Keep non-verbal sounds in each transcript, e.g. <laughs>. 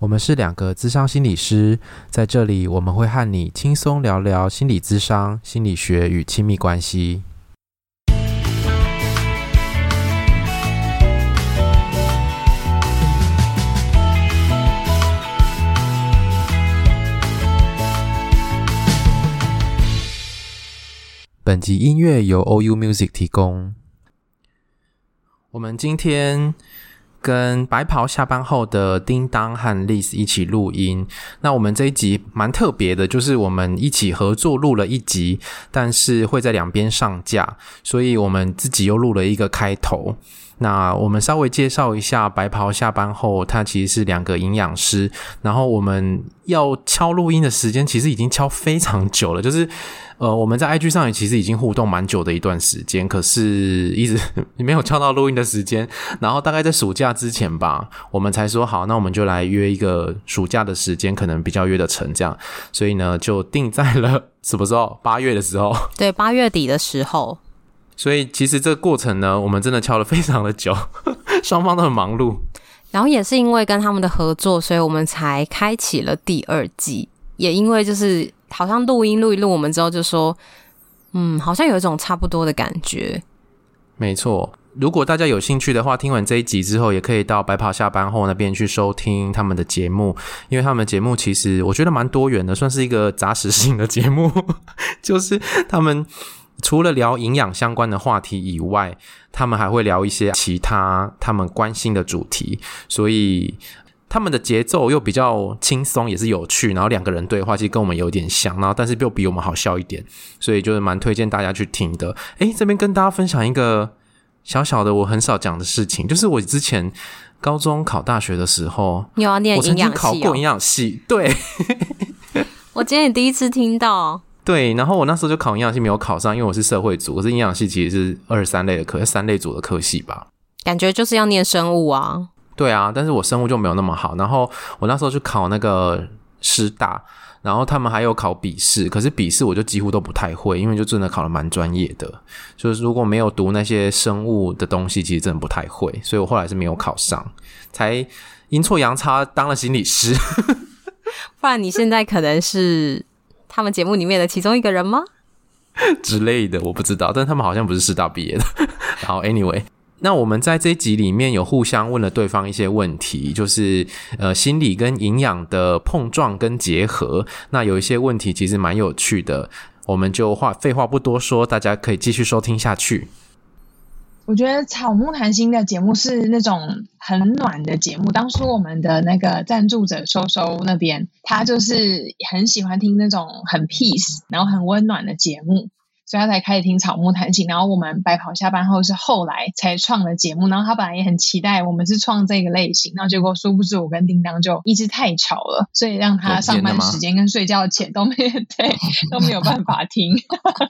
我们是两个咨商心理师，在这里我们会和你轻松聊聊心理咨商、心理学与亲密关系。本集音乐由 OU Music 提供。我们今天。跟白袍下班后的叮当和 Liz 一起录音。那我们这一集蛮特别的，就是我们一起合作录了一集，但是会在两边上架，所以我们自己又录了一个开头。那我们稍微介绍一下白袍下班后，他其实是两个营养师。然后我们要敲录音的时间，其实已经敲非常久了，就是。呃，我们在 IG 上也其实已经互动蛮久的一段时间，可是一直没有敲到录音的时间。然后大概在暑假之前吧，我们才说好，那我们就来约一个暑假的时间，可能比较约得成这样。所以呢，就定在了什么时候？八月的时候。对，八月底的时候。所以其实这个过程呢，我们真的敲了非常的久，<laughs> 双方都很忙碌。然后也是因为跟他们的合作，所以我们才开启了第二季。也因为就是。好像录音录一录，我们之后就说，嗯，好像有一种差不多的感觉。没错，如果大家有兴趣的话，听完这一集之后，也可以到白跑下班后那边去收听他们的节目，因为他们的节目其实我觉得蛮多元的，算是一个杂食性的节目。<laughs> 就是他们除了聊营养相关的话题以外，他们还会聊一些其他他们关心的主题，所以。他们的节奏又比较轻松，也是有趣，然后两个人对话其实跟我们有点像，然后但是又比我们好笑一点，所以就是蛮推荐大家去听的。诶，这边跟大家分享一个小小的我很少讲的事情，就是我之前高中考大学的时候，你要念营养系哦？我曾经考过营养系，对。我今天也第一次听到。对，然后我那时候就考营养系没有考上，因为我是社会组，我是营养系其实是二三类的科，三类组的科系吧。感觉就是要念生物啊。对啊，但是我生物就没有那么好。然后我那时候去考那个师大，然后他们还有考笔试，可是笔试我就几乎都不太会，因为就真的考的蛮专业的。就是如果没有读那些生物的东西，其实真的不太会。所以我后来是没有考上，才阴错阳差当了心理师。<laughs> 不然你现在可能是他们节目里面的其中一个人吗？<laughs> 之类的，我不知道。但他们好像不是师大毕业的。<laughs> 然后 anyway。那我们在这一集里面有互相问了对方一些问题，就是呃心理跟营养的碰撞跟结合。那有一些问题其实蛮有趣的，我们就话废话不多说，大家可以继续收听下去。我觉得草木谈心的节目是那种很暖的节目。当初我们的那个赞助者收收那边，他就是很喜欢听那种很 peace，然后很温暖的节目。所以他才开始听草木谈心，然后我们白跑下班后是后来才创的节目，然后他本来也很期待我们是创这个类型，然后结果殊不知我跟叮当就一直太吵了，所以让他上班时间跟睡觉前都没有 <laughs> 对都没有办法听。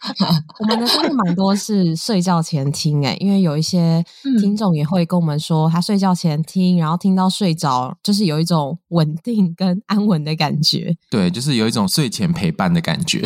<laughs> 我们的真的蛮多是睡觉前听诶，因为有一些听众也会跟我们说，他睡觉前听，然后听到睡着，就是有一种稳定跟安稳的感觉。对，就是有一种睡前陪伴的感觉。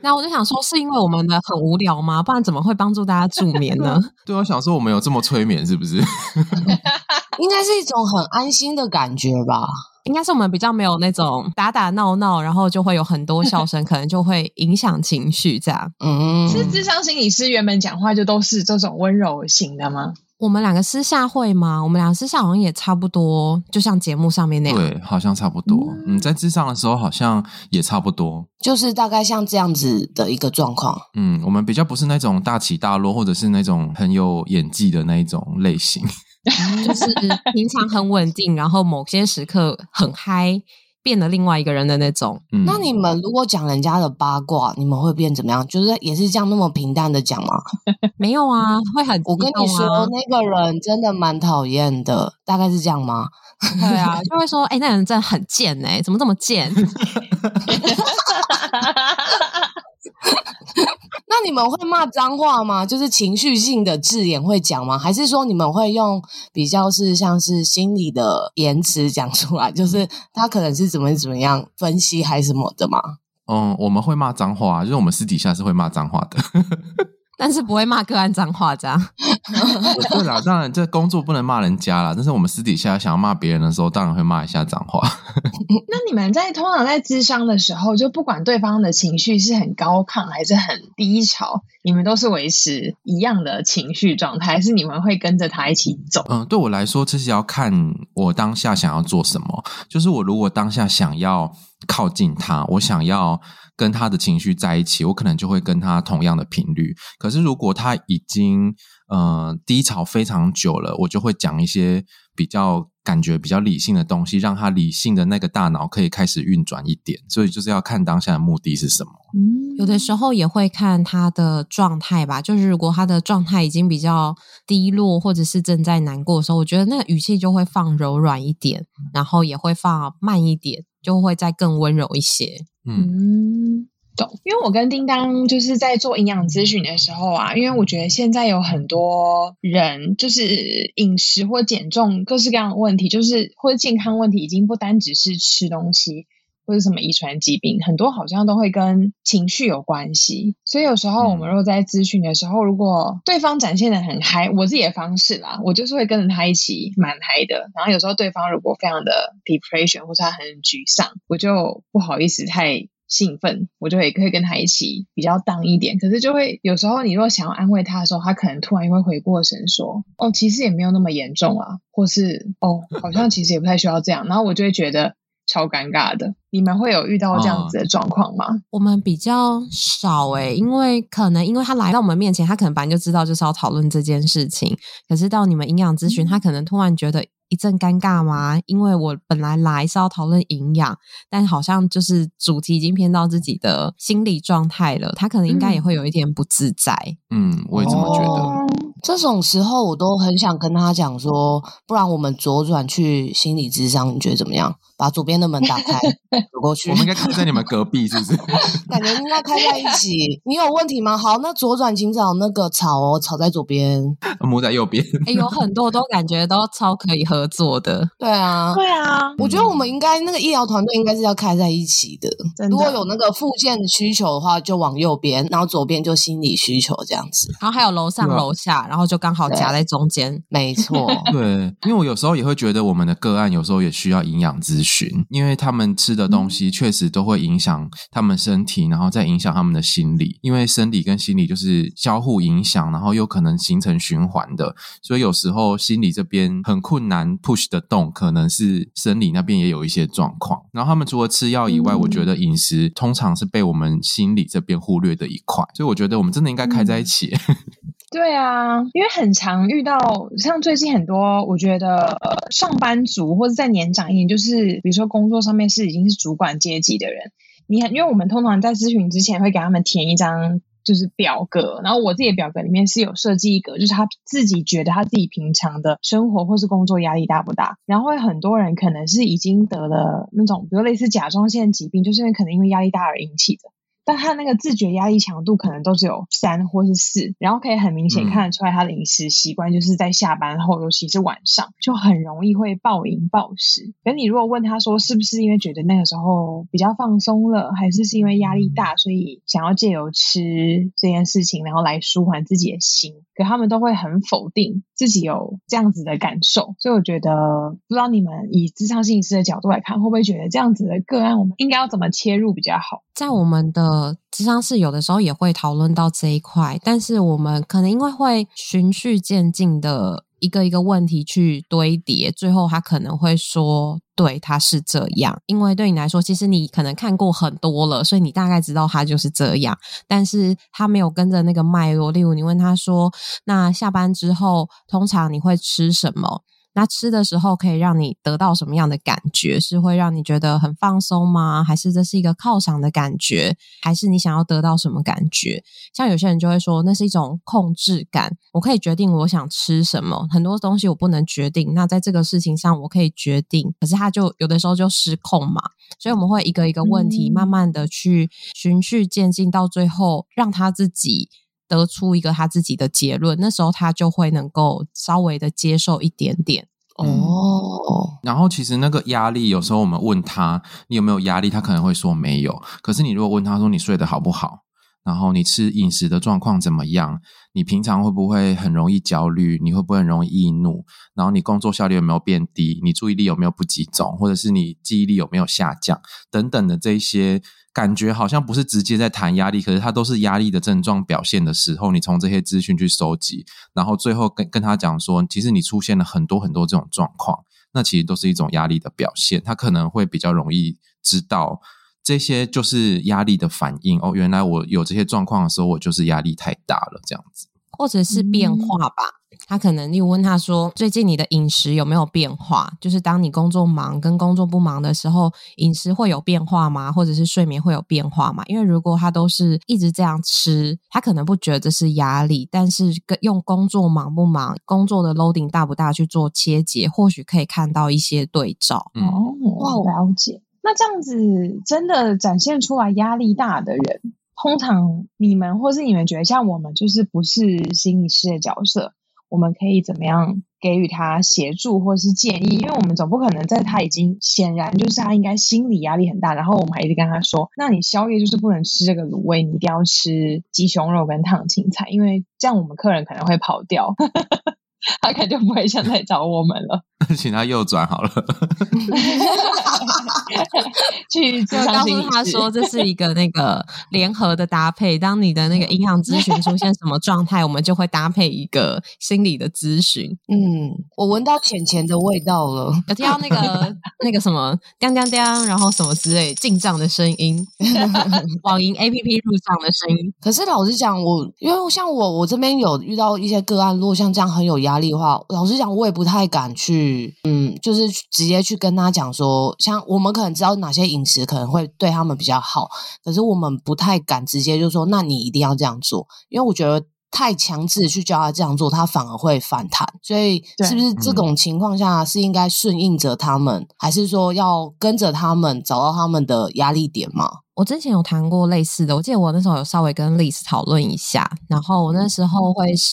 那我就想说，是因为我们的很无聊吗？不然怎么会帮助大家助眠呢？<laughs> 对，我想说我们有这么催眠，是不是？<laughs> 应该是一种很安心的感觉吧。应该是我们比较没有那种打打闹闹，然后就会有很多笑声，<laughs> 可能就会影响情绪这样。嗯，是智商心理师原本讲话就都是这种温柔型的吗？我们两个私下会吗？我们两个私下好像也差不多，就像节目上面那样。对，好像差不多。嗯，在智上的时候好像也差不多，就是大概像这样子的一个状况。嗯，我们比较不是那种大起大落，或者是那种很有演技的那一种类型，<laughs> <laughs> 就是平常很稳定，然后某些时刻很嗨。变了另外一个人的那种。嗯，那你们如果讲人家的八卦，你们会变怎么样？就是也是这样那么平淡的讲吗？<laughs> 没有啊，会很、啊。我跟你说，那个人真的蛮讨厌的，大概是这样吗？对啊，就会说，哎、欸，那个人真的很贱哎、欸，怎么这么贱？<laughs> 那你们会骂脏话吗？就是情绪性的字眼会讲吗？还是说你们会用比较是像是心理的言辞讲出来？就是他可能是怎么怎么样分析还是什么的吗？嗯，我们会骂脏话，就是我们私底下是会骂脏话的。但是不会骂个案脏话，这样。对啦，<laughs> 当然这工作不能骂人家啦。但是我们私底下想要骂别人的时候，当然会骂一下脏话。<laughs> 那你们在通常在咨商的时候，就不管对方的情绪是很高亢还是很低潮，你们都是维持一样的情绪状态，还是你们会跟着他一起走？嗯，对我来说，这是要看我当下想要做什么。就是我如果当下想要靠近他，我想要。跟他的情绪在一起，我可能就会跟他同样的频率。可是如果他已经呃低潮非常久了，我就会讲一些比较感觉比较理性的东西，让他理性的那个大脑可以开始运转一点。所以就是要看当下的目的是什么。有的时候也会看他的状态吧。就是如果他的状态已经比较低落，或者是正在难过的时候，我觉得那个语气就会放柔软一点，然后也会放慢一点，就会再更温柔一些。嗯，懂。因为我跟叮当就是在做营养咨询的时候啊，因为我觉得现在有很多人就是饮食或减重各式各样的问题，就是或健康问题，已经不单只是吃东西或者什么遗传疾病，很多好像都会跟情绪有关系。所以有时候我们如果在咨询的时候，如果对方展现的很嗨，我自己的方式啦，我就是会跟着他一起蛮嗨的。然后有时候对方如果非常的 depression 或者他很沮丧，我就不好意思太。兴奋，我就也可以跟他一起比较 down 一点。可是就会有时候，你如果想要安慰他的时候，他可能突然又会回过神说：“哦，其实也没有那么严重啊。”或是“哦，好像其实也不太需要这样。”然后我就会觉得超尴尬的。你们会有遇到这样子的状况吗？哦、我们比较少诶、欸，因为可能因为他来到我们面前，他可能本来就知道就是要讨论这件事情。可是到你们营养咨询，他可能突然觉得。一阵尴尬吗？因为我本来来是要讨论营养，但好像就是主题已经偏到自己的心理状态了，他可能应该也会有一点不自在。嗯，我也这么觉得。哦，这种时候我都很想跟他讲说，不然我们左转去心理智商，你觉得怎么样？把左边的门打开，<laughs> 走过去。我们应该开在你们隔壁，是不是？<laughs> <laughs> 感觉应该开在一起。你有问题吗？好，那左转请找那个草哦，草在左边，木在右边。哎、欸，有很多都感觉都超可以合作的。对啊，对啊。我觉得我们应该那个医疗团队应该是要开在一起的。的如果有那个附件需求的话，就往右边，然后左边就心理需求这样子。然后还有楼上楼下，啊、然后就刚好夹在中间。没错。<laughs> 对，因为我有时候也会觉得我们的个案有时候也需要营养咨询。因为他们吃的东西确实都会影响他们身体，然后再影响他们的心理。因为生理跟心理就是交互影响，然后又可能形成循环的。所以有时候心理这边很困难 push 的动，可能是生理那边也有一些状况。然后他们除了吃药以外，我觉得饮食通常是被我们心理这边忽略的一块。所以我觉得我们真的应该开在一起。<laughs> 对啊，因为很常遇到，像最近很多，我觉得呃，上班族或者再年长一点，就是比如说工作上面是已经是主管阶级的人，你很，因为我们通常在咨询之前会给他们填一张就是表格，然后我自己的表格里面是有设计一个，就是他自己觉得他自己平常的生活或是工作压力大不大，然后会很多人可能是已经得了那种，比如类似甲状腺疾病，就是因为可能因为压力大而引起的。但他那个自觉压力强度可能都只有三或是四，然后可以很明显看得出来他的饮食习惯就是在下班后，尤其是晚上，就很容易会暴饮暴食。可你如果问他说是不是因为觉得那个时候比较放松了，还是是因为压力大，所以想要借由吃这件事情，然后来舒缓自己的心，可他们都会很否定自己有这样子的感受。所以我觉得，不知道你们以智商心理师的角度来看，会不会觉得这样子的个案，我们应该要怎么切入比较好？在我们的。智，商室有的时候也会讨论到这一块，但是我们可能因为会循序渐进的一个一个问题去堆叠，最后他可能会说：“对，他是这样。”因为对你来说，其实你可能看过很多了，所以你大概知道他就是这样。但是他没有跟着那个脉络。例如，你问他说：“那下班之后，通常你会吃什么？”那吃的时候可以让你得到什么样的感觉？是会让你觉得很放松吗？还是这是一个犒赏的感觉？还是你想要得到什么感觉？像有些人就会说，那是一种控制感。我可以决定我想吃什么，很多东西我不能决定。那在这个事情上，我可以决定，可是他就有的时候就失控嘛。所以我们会一个一个问题，慢慢的去循序渐进，到最后让他自己。得出一个他自己的结论，那时候他就会能够稍微的接受一点点哦。然后其实那个压力，有时候我们问他你有没有压力，他可能会说没有。可是你如果问他说你睡得好不好，然后你吃饮食的状况怎么样，你平常会不会很容易焦虑，你会不会很容易易怒，然后你工作效率有没有变低，你注意力有没有不集中，或者是你记忆力有没有下降等等的这些。感觉好像不是直接在谈压力，可是它都是压力的症状表现的时候，你从这些资讯去收集，然后最后跟跟他讲说，其实你出现了很多很多这种状况，那其实都是一种压力的表现。他可能会比较容易知道这些就是压力的反应哦，原来我有这些状况的时候，我就是压力太大了，这样子，或者是变化吧。嗯他可能，你问他说：“最近你的饮食有没有变化？就是当你工作忙跟工作不忙的时候，饮食会有变化吗？或者是睡眠会有变化吗？因为如果他都是一直这样吃，他可能不觉得这是压力，但是跟用工作忙不忙、工作的 loading 大不大去做切结，或许可以看到一些对照。嗯、哦，我，了解。那这样子真的展现出来压力大的人，通常你们或是你们觉得像我们，就是不是心理师的角色。我们可以怎么样给予他协助或是建议？因为我们总不可能在他已经显然就是他应该心理压力很大，然后我们还一直跟他说：“那你宵夜就是不能吃这个卤味，你一定要吃鸡胸肉跟烫青菜，因为这样我们客人可能会跑掉。”他可能就不会想再找我们了。<laughs> 请他右转好了。<laughs> 去就告诉他说，这是一个那个联合的搭配。当你的那个银行咨询出现什么状态，我们就会搭配一个心理的咨询。嗯，我闻到钱钱的味道了，有听到那个那个什么叮叮叮，然后什么之类进账的声音，<laughs> 网银 APP 入账的声音。可是老实讲，我因为像我我这边有遇到一些个案，如果像这样很有压力的话，老实讲，我也不太敢去，嗯，就是直接去跟他讲说，像我们可能知道哪些饮食可能会对他们比较好，可是我们不太敢直接就说，那你一定要这样做，因为我觉得太强制去教他这样做，他反而会反弹。所以，是不是这种情况下是应该顺应着他们，嗯、还是说要跟着他们找到他们的压力点吗？我之前有谈过类似的，我记得我那时候有稍微跟 Liz 讨论一下，然后我那时候会是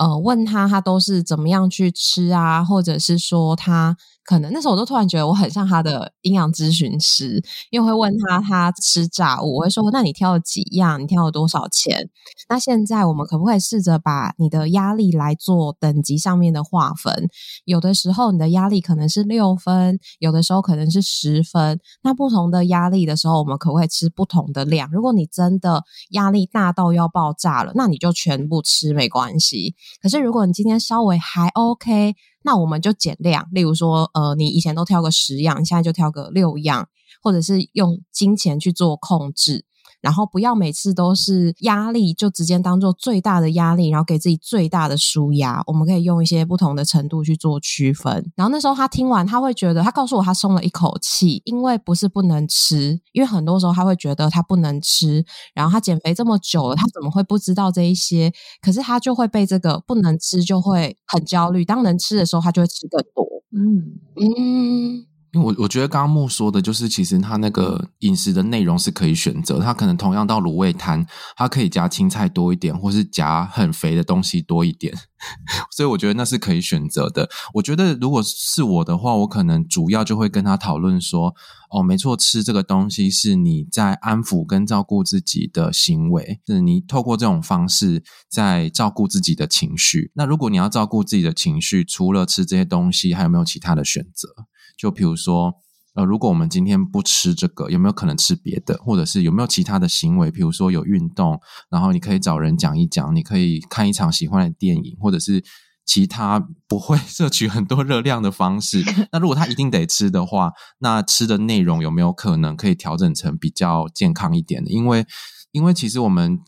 呃问他，他都是怎么样去吃啊，或者是说他。可能那时候我都突然觉得我很像他的营养咨询师，因为会问他他吃炸物，我会说，那你挑了几样？你挑了多少钱？那现在我们可不可以试着把你的压力来做等级上面的划分？有的时候你的压力可能是六分，有的时候可能是十分。那不同的压力的时候，我们可不可以吃不同的量？如果你真的压力大到要爆炸了，那你就全部吃没关系。可是如果你今天稍微还 OK。那我们就减量，例如说，呃，你以前都挑个十样，你现在就挑个六样，或者是用金钱去做控制。然后不要每次都是压力，就直接当做最大的压力，然后给自己最大的舒压。我们可以用一些不同的程度去做区分。然后那时候他听完，他会觉得，他告诉我他松了一口气，因为不是不能吃，因为很多时候他会觉得他不能吃，然后他减肥这么久了，他怎么会不知道这一些？可是他就会被这个不能吃就会很焦虑。当能吃的时候，他就会吃更多。嗯嗯。因为我我觉得刚刚木说的就是，其实他那个饮食的内容是可以选择，他可能同样到卤味摊，他可以夹青菜多一点，或是夹很肥的东西多一点，<laughs> 所以我觉得那是可以选择的。我觉得如果是我的话，我可能主要就会跟他讨论说，哦，没错，吃这个东西是你在安抚跟照顾自己的行为，是你透过这种方式在照顾自己的情绪。那如果你要照顾自己的情绪，除了吃这些东西，还有没有其他的选择？就比如说，呃，如果我们今天不吃这个，有没有可能吃别的？或者是有没有其他的行为？比如说有运动，然后你可以找人讲一讲，你可以看一场喜欢的电影，或者是其他不会 <laughs> 摄取很多热量的方式。<laughs> 那如果他一定得吃的话，那吃的内容有没有可能可以调整成比较健康一点的？因为，因为其实我们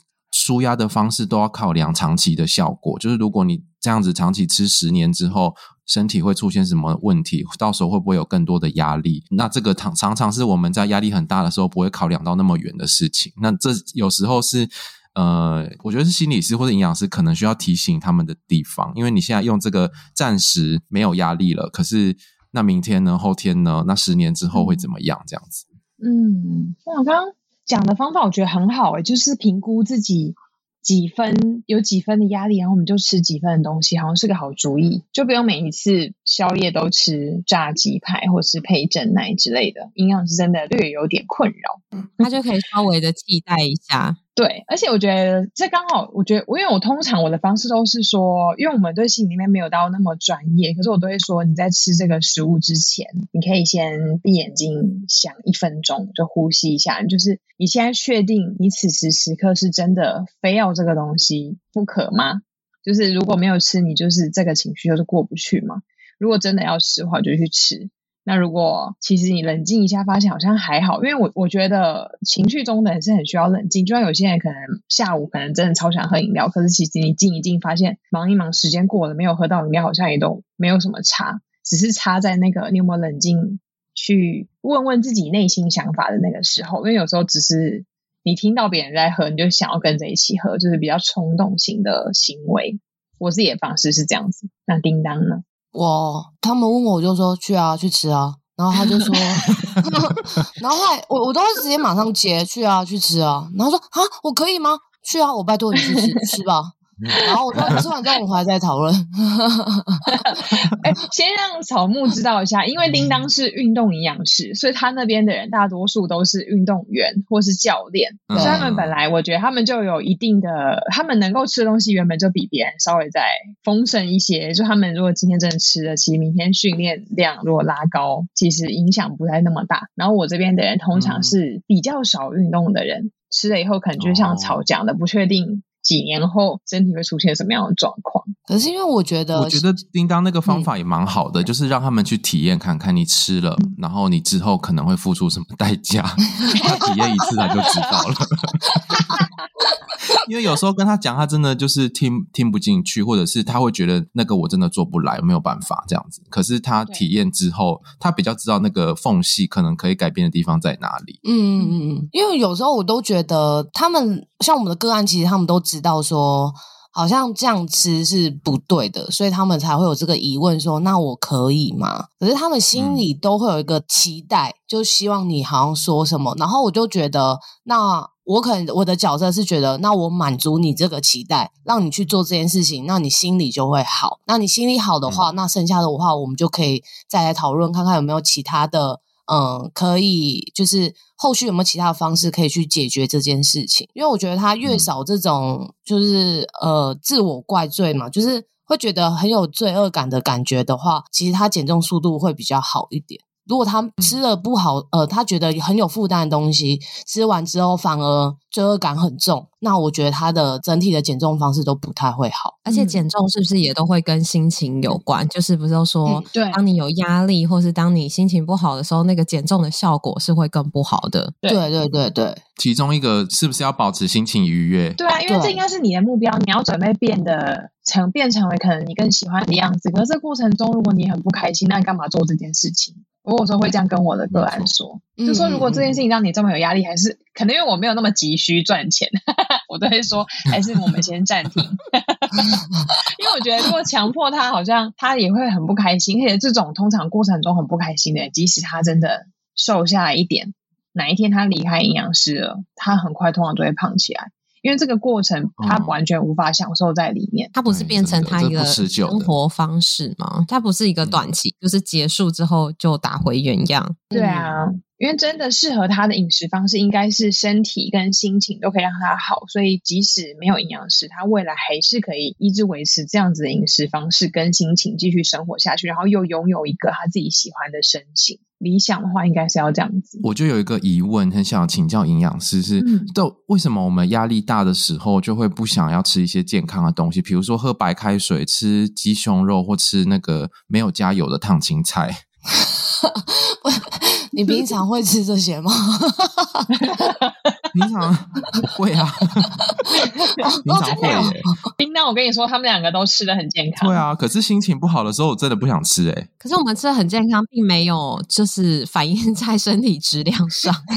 纾压的方式都要考量长期的效果。就是如果你这样子长期吃十年之后，身体会出现什么问题？到时候会不会有更多的压力？那这个常常常是我们在压力很大的时候不会考量到那么远的事情。那这有时候是。呃，我觉得是心理师或者营养师可能需要提醒他们的地方，因为你现在用这个暂时没有压力了，可是那明天呢？后天呢？那十年之后会怎么样？这样子。嗯，那我刚刚讲的方法我觉得很好诶，就是评估自己几分有几分的压力，然后我们就吃几分的东西，好像是个好主意，就不用每一次宵夜都吃炸鸡排或是配珍奶之类的，营养是真的略有点困扰，嗯，他就可以稍微的替代一下。对，而且我觉得这刚好，我觉得我因为我通常我的方式都是说，因为我们对心理里面没有到那么专业，可是我都会说，你在吃这个食物之前，你可以先闭眼睛想一分钟，就呼吸一下，就是你现在确定你此时此刻是真的非要这个东西不可吗？就是如果没有吃，你就是这个情绪就是过不去嘛。如果真的要吃的话，就去吃。那如果其实你冷静一下，发现好像还好，因为我我觉得情绪中的人是很需要冷静。就像有些人可能下午可能真的超想喝饮料，可是其实你静一静，发现忙一忙，时间过了没有喝到饮料，好像也都没有什么差，只是差在那个你有没有冷静去问问自己内心想法的那个时候。因为有时候只是你听到别人在喝，你就想要跟着一起喝，就是比较冲动型的行为。我自己的方式是这样子。那叮当呢？我他们问我，我就说去啊，去吃啊。然后他就说，<laughs> <laughs> 然后后来我我都会直接马上接去啊，去吃啊。然后说啊，我可以吗？去啊，我拜托你去吃吃吧。然后我说吃完之后，我们还在讨论。<laughs> 哎，先让草木知道一下，因为叮当是运动营养师，所以他那边的人大多数都是运动员或是教练，嗯、所以他们本来我觉得他们就有一定的，他们能够吃的东西原本就比别人稍微再丰盛一些。就他们如果今天真的吃了，其实明天训练量如果拉高，其实影响不太那么大。然后我这边的人通常是比较少运动的人，嗯、吃了以后可能就像草讲的，不确定。几年后身体会出现什么样的状况？可是因为我觉得，我觉得叮当那个方法也蛮好的，嗯、就是让他们去体验看看，你吃了，嗯、然后你之后可能会付出什么代价，<laughs> 他体验一次他就知道了。<laughs> 因为有时候跟他讲，他真的就是听听不进去，或者是他会觉得那个我真的做不来，没有办法这样子。可是他体验之后，他比较知道那个缝隙可能可以改变的地方在哪里。嗯嗯嗯，因为有时候我都觉得他们像我们的个案，其实他们都知道说，好像这样吃是不对的，所以他们才会有这个疑问说，那我可以吗？可是他们心里都会有一个期待，嗯、就希望你好像说什么，然后我就觉得那。我可能我的角色是觉得，那我满足你这个期待，让你去做这件事情，那你心里就会好。那你心里好的话，嗯、那剩下的话，我们就可以再来讨论，看看有没有其他的，嗯，可以就是后续有没有其他的方式可以去解决这件事情。因为我觉得他越少这种就是呃自我怪罪嘛，就是会觉得很有罪恶感的感觉的话，其实他减重速度会比较好一点。如果他吃了不好，呃，他觉得很有负担的东西，吃完之后反而罪恶感很重，那我觉得他的整体的减重方式都不太会好。而且减重是不是也都会跟心情有关？嗯、就是不是都说，对，当你有压力或是当你心情不好的时候，那个减重的效果是会更不好的。对对对对，其中一个是不是要保持心情愉悦？对啊，因为这应该是你的目标，你要准备变得成变成为可能你更喜欢的样子。可是这过程中，如果你很不开心，那你干嘛做这件事情？我有时候会这样跟我的个案说，嗯、就说如果这件事情让你这么有压力，还是可能因为我没有那么急需赚钱，<laughs> 我都会说 <laughs> 还是我们先暂停，<laughs> 因为我觉得如果强迫他，好像他也会很不开心。而且这种通常过程中很不开心的，即使他真的瘦下来一点，哪一天他离开营养师了，他很快通常都会胖起来。因为这个过程，他完全无法享受在里面。他、嗯、不是变成他一个生活方式吗？他不是一个短期，就是结束之后就打回原样。对啊，因为真的适合他的饮食方式，应该是身体跟心情都可以让他好。所以即使没有营养师，他未来还是可以一直维持这样子的饮食方式跟心情，继续生活下去，然后又拥有一个他自己喜欢的身形。理想的话，应该是要这样子。我就有一个疑问，很想请教营养师是：是都、嗯、为什么我们压力大的时候，就会不想要吃一些健康的东西？比如说喝白开水、吃鸡胸肉或吃那个没有加油的烫青菜。<laughs> 你平常会吃这些吗？平常会啊，平常会耶。叮当，我跟你说，他们两个都吃的很健康。对啊，可是心情不好的时候，我真的不想吃哎。可是我们吃的很健康，并没有就是反映在身体质量上。<laughs>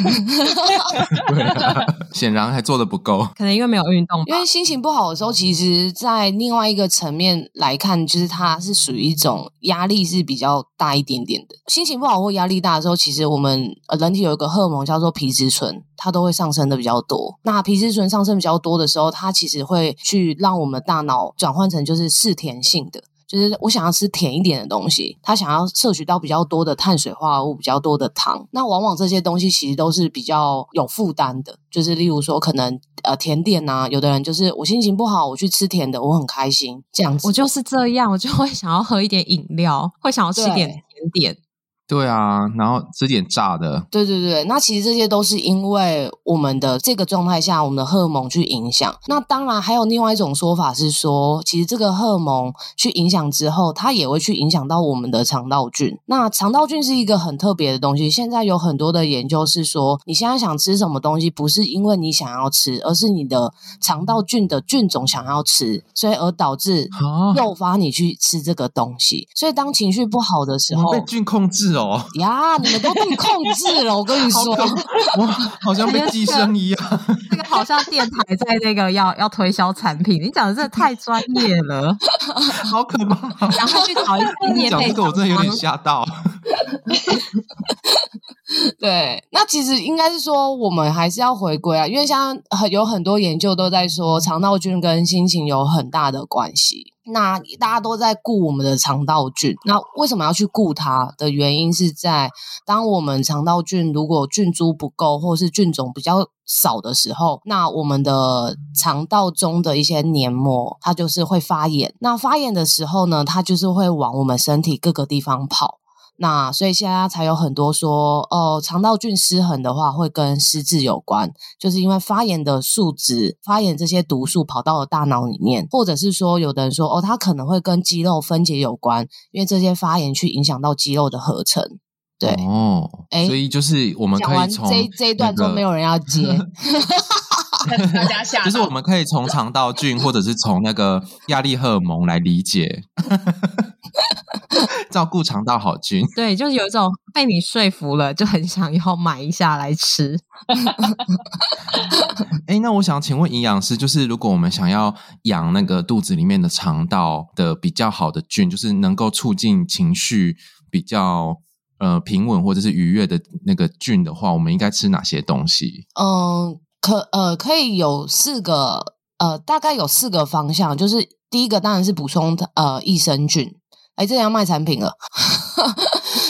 对啊，显然还做的不够。可能因为没有运动，因为心情不好的时候，其实，在另外一个层面来看，就是它是属于一种压力是比较大一点点的。心情不好或压力大的时候，其实。我们呃，人体有一个荷尔蒙叫做皮质醇，它都会上升的比较多。那皮质醇上升比较多的时候，它其实会去让我们大脑转换成就是嗜甜性的。就是我想要吃甜一点的东西，他想要摄取到比较多的碳水化合物，比较多的糖。那往往这些东西其实都是比较有负担的。就是例如说，可能呃甜点呐、啊，有的人就是我心情不好，我去吃甜的，我很开心这样子。我就是这样，我就会想要喝一点饮料，会想要吃点点点。对啊，然后吃点炸的。对对对，那其实这些都是因为我们的这个状态下，我们的荷尔蒙去影响。那当然还有另外一种说法是说，其实这个荷尔蒙去影响之后，它也会去影响到我们的肠道菌。那肠道菌是一个很特别的东西。现在有很多的研究是说，你现在想吃什么东西，不是因为你想要吃，而是你的肠道菌的菌种想要吃，所以而导致诱发你去吃这个东西。所以当情绪不好的时候，被菌控制。呀，你们都被控制了，我跟你说，哇，好像被寄生一样。<laughs> 这个好像电台在那个要要推销产品，你讲的真的太专业了，<laughs> 好可怕。然后去找一些业配，讲这个我真的有点吓到。<laughs> 对，那其实应该是说，我们还是要回归啊，因为像很有很多研究都在说，肠道菌跟心情有很大的关系。那大家都在顾我们的肠道菌，那为什么要去顾它的原因是在，当我们肠道菌如果菌株不够，或是菌种比较少的时候，那我们的肠道中的一些黏膜，它就是会发炎。那发炎的时候呢，它就是会往我们身体各个地方跑。那所以现在才有很多说哦，肠道菌失衡的话会跟失智有关，就是因为发炎的数值、发炎这些毒素跑到了大脑里面，或者是说有的人说哦，它可能会跟肌肉分解有关，因为这些发炎去影响到肌肉的合成。对哦，哎，所以就是我们可以这这一段都没有人要接，<laughs> <laughs> <laughs> 大家下就是我们可以从肠道菌或者是从那个压力荷尔蒙来理解。<laughs> 照顾肠道好菌，<laughs> 对，就是有一种被你说服了，就很想要买一下来吃。<laughs> 哎，那我想请问营养师，就是如果我们想要养那个肚子里面的肠道的比较好的菌，就是能够促进情绪比较呃平稳或者是愉悦的那个菌的话，我们应该吃哪些东西？嗯，可呃可以有四个呃，大概有四个方向，就是第一个当然是补充呃益生菌。哎，这要卖产品了。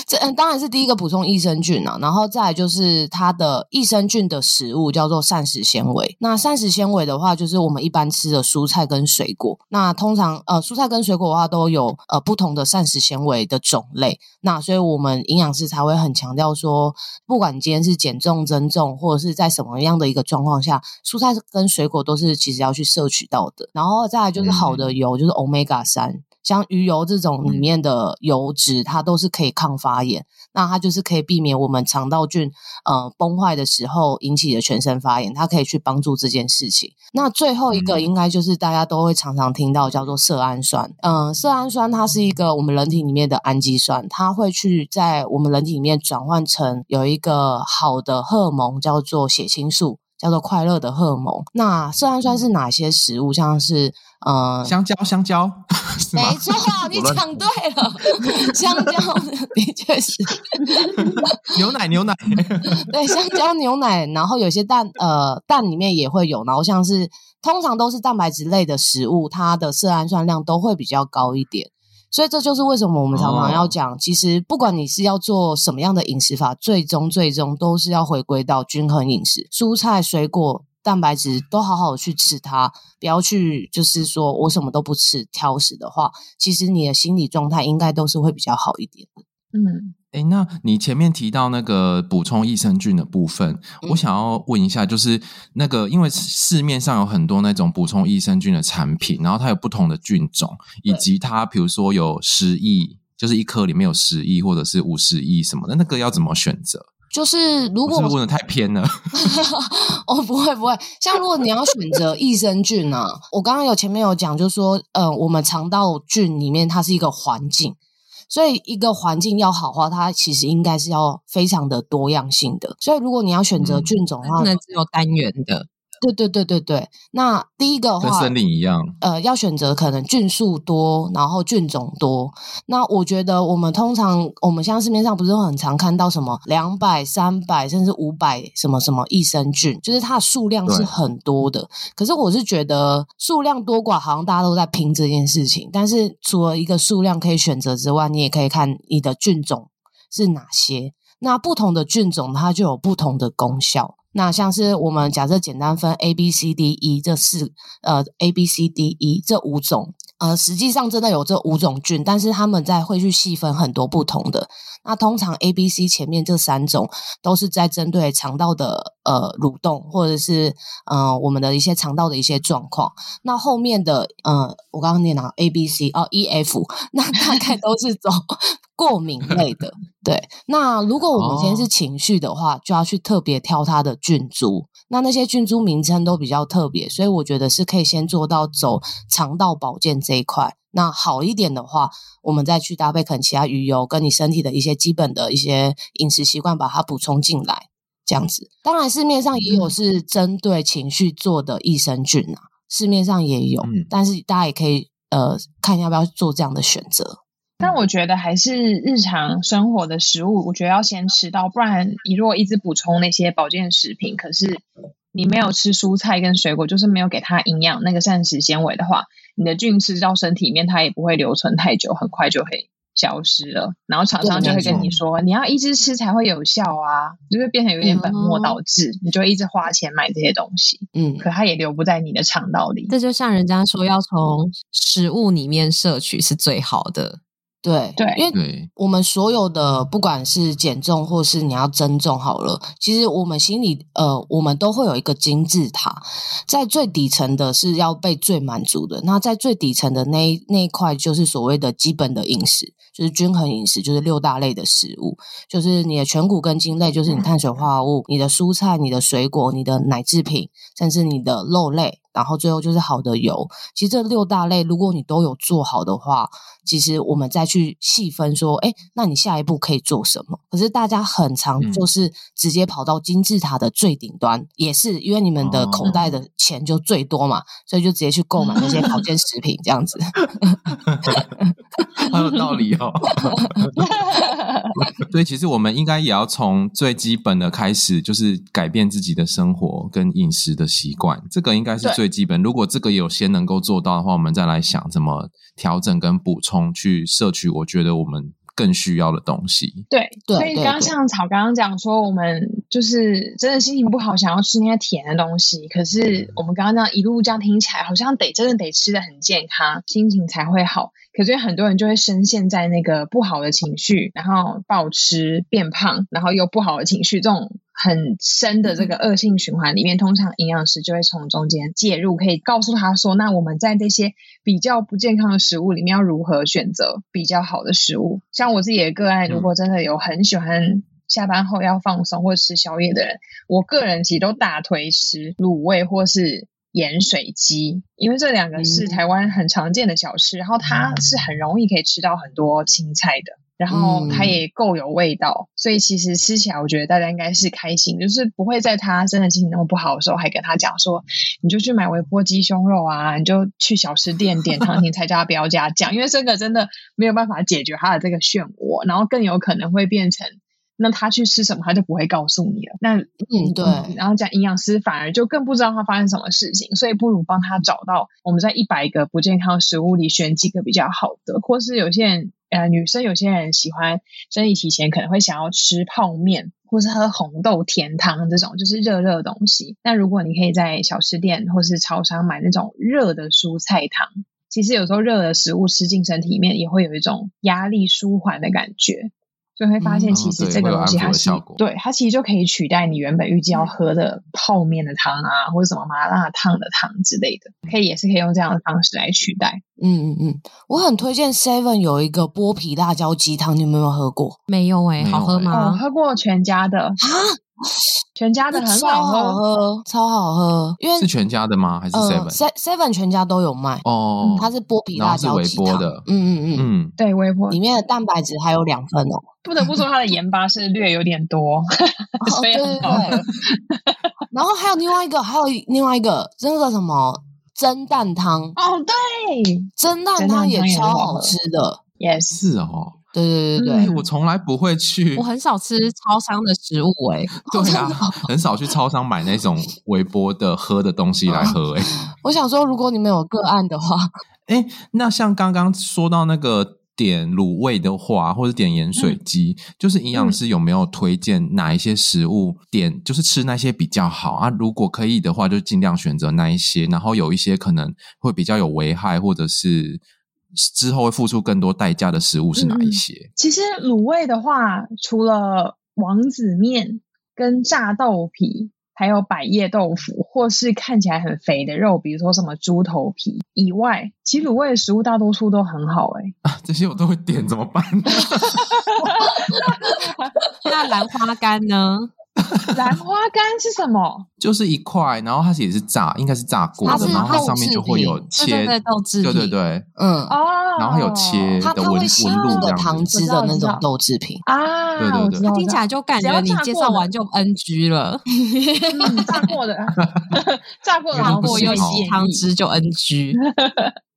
这嗯，当然是第一个补充益生菌了，然后再来就是它的益生菌的食物叫做膳食纤维。那膳食纤维的话，就是我们一般吃的蔬菜跟水果。那通常呃，蔬菜跟水果的话都有呃不同的膳食纤维的种类。那所以我们营养师才会很强调说，不管你今天是减重增重，或者是在什么样的一个状况下，蔬菜跟水果都是其实要去摄取到的。然后再来就是好的油，嗯、就是 Omega 三。像鱼油这种里面的油脂，它都是可以抗发炎，那它就是可以避免我们肠道菌呃崩坏的时候引起的全身发炎，它可以去帮助这件事情。那最后一个应该就是大家都会常常听到叫做色氨酸，嗯、呃，色氨酸它是一个我们人体里面的氨基酸，它会去在我们人体里面转换成有一个好的荷尔蒙叫做血清素。叫做快乐的荷尔蒙。那色氨酸是哪些食物？像是呃，香蕉，香蕉，没错，<laughs> 你讲对了，香蕉 <laughs> 的确是。牛奶，牛奶，<laughs> 对，香蕉牛奶，然后有些蛋，呃，蛋里面也会有，然后像是通常都是蛋白质类的食物，它的色氨酸量都会比较高一点。所以这就是为什么我们常常要讲，其实不管你是要做什么样的饮食法，最终最终都是要回归到均衡饮食，蔬菜、水果、蛋白质都好好的去吃它，不要去就是说我什么都不吃挑食的话，其实你的心理状态应该都是会比较好一点的。嗯。哎，那你前面提到那个补充益生菌的部分，嗯、我想要问一下，就是那个，因为市面上有很多那种补充益生菌的产品，然后它有不同的菌种，以及它比如说有十亿，就是一颗里面有十亿或者是五十亿什么的，那个要怎么选择？就是如果问的太偏了，<laughs> 哦，不会不会，像如果你要选择益生菌呢、啊，我刚刚有前面有讲，就是说，呃，我们肠道菌里面它是一个环境。所以，一个环境要好的话，它其实应该是要非常的多样性的。所以，如果你要选择菌种的话，不能只有单元的。对对对对对，那第一个的话，跟森林一样，呃，要选择可能菌数多，然后菌种多。那我觉得我们通常，我们像市面上不是很常看到什么两百、三百甚至五百什么什么益生菌，就是它的数量是很多的。可是我是觉得数量多寡好像大家都在拼这件事情，但是除了一个数量可以选择之外，你也可以看你的菌种是哪些。那不同的菌种它就有不同的功效。那像是我们假设简单分 A B C D E 这四呃 A B C D E 这五种，呃实际上真的有这五种菌，但是他们在会去细分很多不同的。那通常 A B C 前面这三种都是在针对肠道的呃蠕动或者是呃我们的一些肠道的一些状况。那后面的呃我刚刚念了 A B C 哦 E F，那大概都是 <laughs> 走。过敏类的，对。那如果我们今天是情绪的话，哦、就要去特别挑它的菌株。那那些菌株名称都比较特别，所以我觉得是可以先做到走肠道保健这一块。那好一点的话，我们再去搭配可能其他鱼油，跟你身体的一些基本的一些饮食习惯，把它补充进来，这样子。当然，市面上也有是针对情绪做的益生菌啊，市面上也有，嗯、但是大家也可以呃看要不要做这样的选择。但我觉得还是日常生活的食物，我觉得要先吃到，不然你如果一直补充那些保健食品，可是你没有吃蔬菜跟水果，就是没有给它营养那个膳食纤维的话，你的菌吃到身体里面，它也不会留存太久，很快就会消失了。然后厂商就会跟你说，你要一直吃才会有效啊，就会变成有点本末倒置，嗯、你就一直花钱买这些东西，嗯，可它也留不在你的肠道里。这就像人家说，要从食物里面摄取是最好的。对对，因为我们所有的不管是减重或是你要增重好了，其实我们心里呃，我们都会有一个金字塔，在最底层的是要被最满足的，那在最底层的那一那一块就是所谓的基本的饮食，就是均衡饮食，就是六大类的食物，就是你的全谷根茎类，就是你碳水化合物，你的蔬菜、你的水果、你的奶制品，甚至你的肉类。然后最后就是好的油，其实这六大类，如果你都有做好的话，其实我们再去细分说，哎，那你下一步可以做什么？可是大家很常就是直接跑到金字塔的最顶端，嗯、也是因为你们的口袋的钱就最多嘛，所以就直接去购买那些保健食品这样子。<laughs> 很有道理哦。<laughs> 所以其实我们应该也要从最基本的开始，就是改变自己的生活跟饮食的习惯，这个应该是最。最基本，如果这个有先能够做到的话，我们再来想怎么调整跟补充，去摄取我觉得我们更需要的东西。对，对，所以刚刚像草刚刚讲说，我们就是真的心情不好，想要吃那些甜的东西。可是我们刚刚这样一路这样听起来，好像得真的得吃的很健康，心情才会好。可是很多人就会深陷在那个不好的情绪，然后暴吃变胖，然后又不好的情绪这种。很深的这个恶性循环里面，通常营养师就会从中间介入，可以告诉他说：“那我们在这些比较不健康的食物里面，要如何选择比较好的食物？”像我自己的个案，如果真的有很喜欢下班后要放松或吃宵夜的人，我个人其实都大推吃卤味或是盐水鸡，因为这两个是台湾很常见的小吃，然后它是很容易可以吃到很多青菜的。然后它也够有味道，嗯、所以其实吃起来，我觉得大家应该是开心，就是不会在他真的心情那么不好的时候，还跟他讲说，你就去买微波鸡胸肉啊，你就去小吃店点唐廷菜，叫他不要加酱，因为这个真的没有办法解决他的这个漩涡，然后更有可能会变成那他去吃什么，他就不会告诉你了。那嗯，对。然后讲营养师反而就更不知道他发生什么事情，所以不如帮他找到我们在一百个不健康食物里选几个比较好的，或是有些人呃女生有些人喜欢生理期前可能会想要吃泡面，或是喝红豆甜汤这种就是热热的东西。那如果你可以在小吃店或是超商买那种热的蔬菜汤，其实有时候热的食物吃进身体里面也会有一种压力舒缓的感觉。就会发现，其实这个东西它是、嗯、对，对它其实就可以取代你原本预计要喝的泡面的汤啊，或者什么麻辣烫的汤之类的，可以也是可以用这样的方式来取代。嗯嗯嗯，我很推荐 Seven 有一个剥皮辣椒鸡汤，你们有没有喝过？没有哎、欸，好喝吗？我、哦、喝过全家的啊，<laughs> 全家的很好喝，好喝，超好喝。因为是全家的吗？还是 Seven？呃、Seven 全家都有卖哦、嗯。它是剥皮辣椒的，嗯嗯嗯嗯，对，微波里面的蛋白质还有两份哦。不得不说，它的盐巴是略有点多，所以很好喝。然后还有另外一个，还有另外一个，那个什么蒸蛋汤哦，对，蒸蛋汤也超好吃的，也是哦。对对对对，我从来不会去，我很少吃超商的食物哎，<laughs> 对啊，很少去超商买那种微波的喝的东西来喝哎。<laughs> 我想说，如果你们有个案的话，<laughs> 哎，那像刚刚说到那个。点卤味的话，或者点盐水鸡，嗯，就是营养师有没有推荐哪一些食物点，就是吃那些比较好啊？如果可以的话，就尽量选择那一些。然后有一些可能会比较有危害，或者是之后会付出更多代价的食物是哪一些？嗯，其实卤味的话，除了王子面跟炸豆皮。还有百叶豆腐，或是看起来很肥的肉，比如说什么猪头皮以外，其实卤味的食物大多数都很好哎、欸。啊，这些我都会点，怎么办？<laughs> 那兰花干呢？<laughs> 兰花干是什么？就是一块，然后它也是炸，应该是炸过的，然后它上面就会有切对豆制品，对对对，嗯。哦，然后还有切的纹纹路这样汤汁的那种豆制品。啊，对对对，听起来就感觉你介绍完就 NG 了，炸过的，<laughs> 炸过的，然后又吸汤汁就 NG，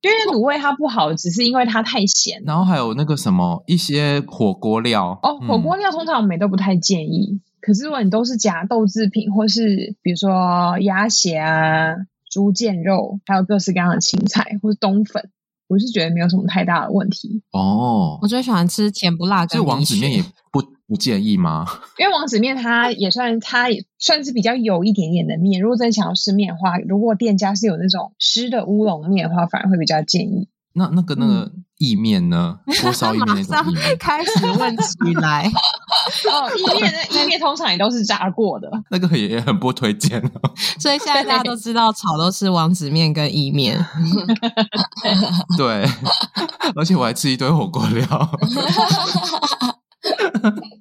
因为卤味它不好，只是因为它太咸。然后还有那个什么一些火锅料。哦，火锅料通常我们都不太建议。可是如果你都是夹豆制品，或是比如说鸭血啊、猪腱肉，还有各式各样的青菜或是冬粉，我是觉得没有什么太大的问题哦。我最喜欢吃甜不辣，这王子面也不不建议吗？<laughs> 因为王子面它也算它也算是比较油一点点的面。如果真的想要吃面的话，如果店家是有那种湿的乌龙面的话，反而会比较建议。那那个那个意面呢？<laughs> 锅烧意面那种意面，开始问起来。<laughs> 哦，意面那意面通常也都是炸过的，<laughs> 那个也很不推荐哦。所以现在大家都知道，炒都是王子面跟意面。对，而且我还吃一堆火锅料。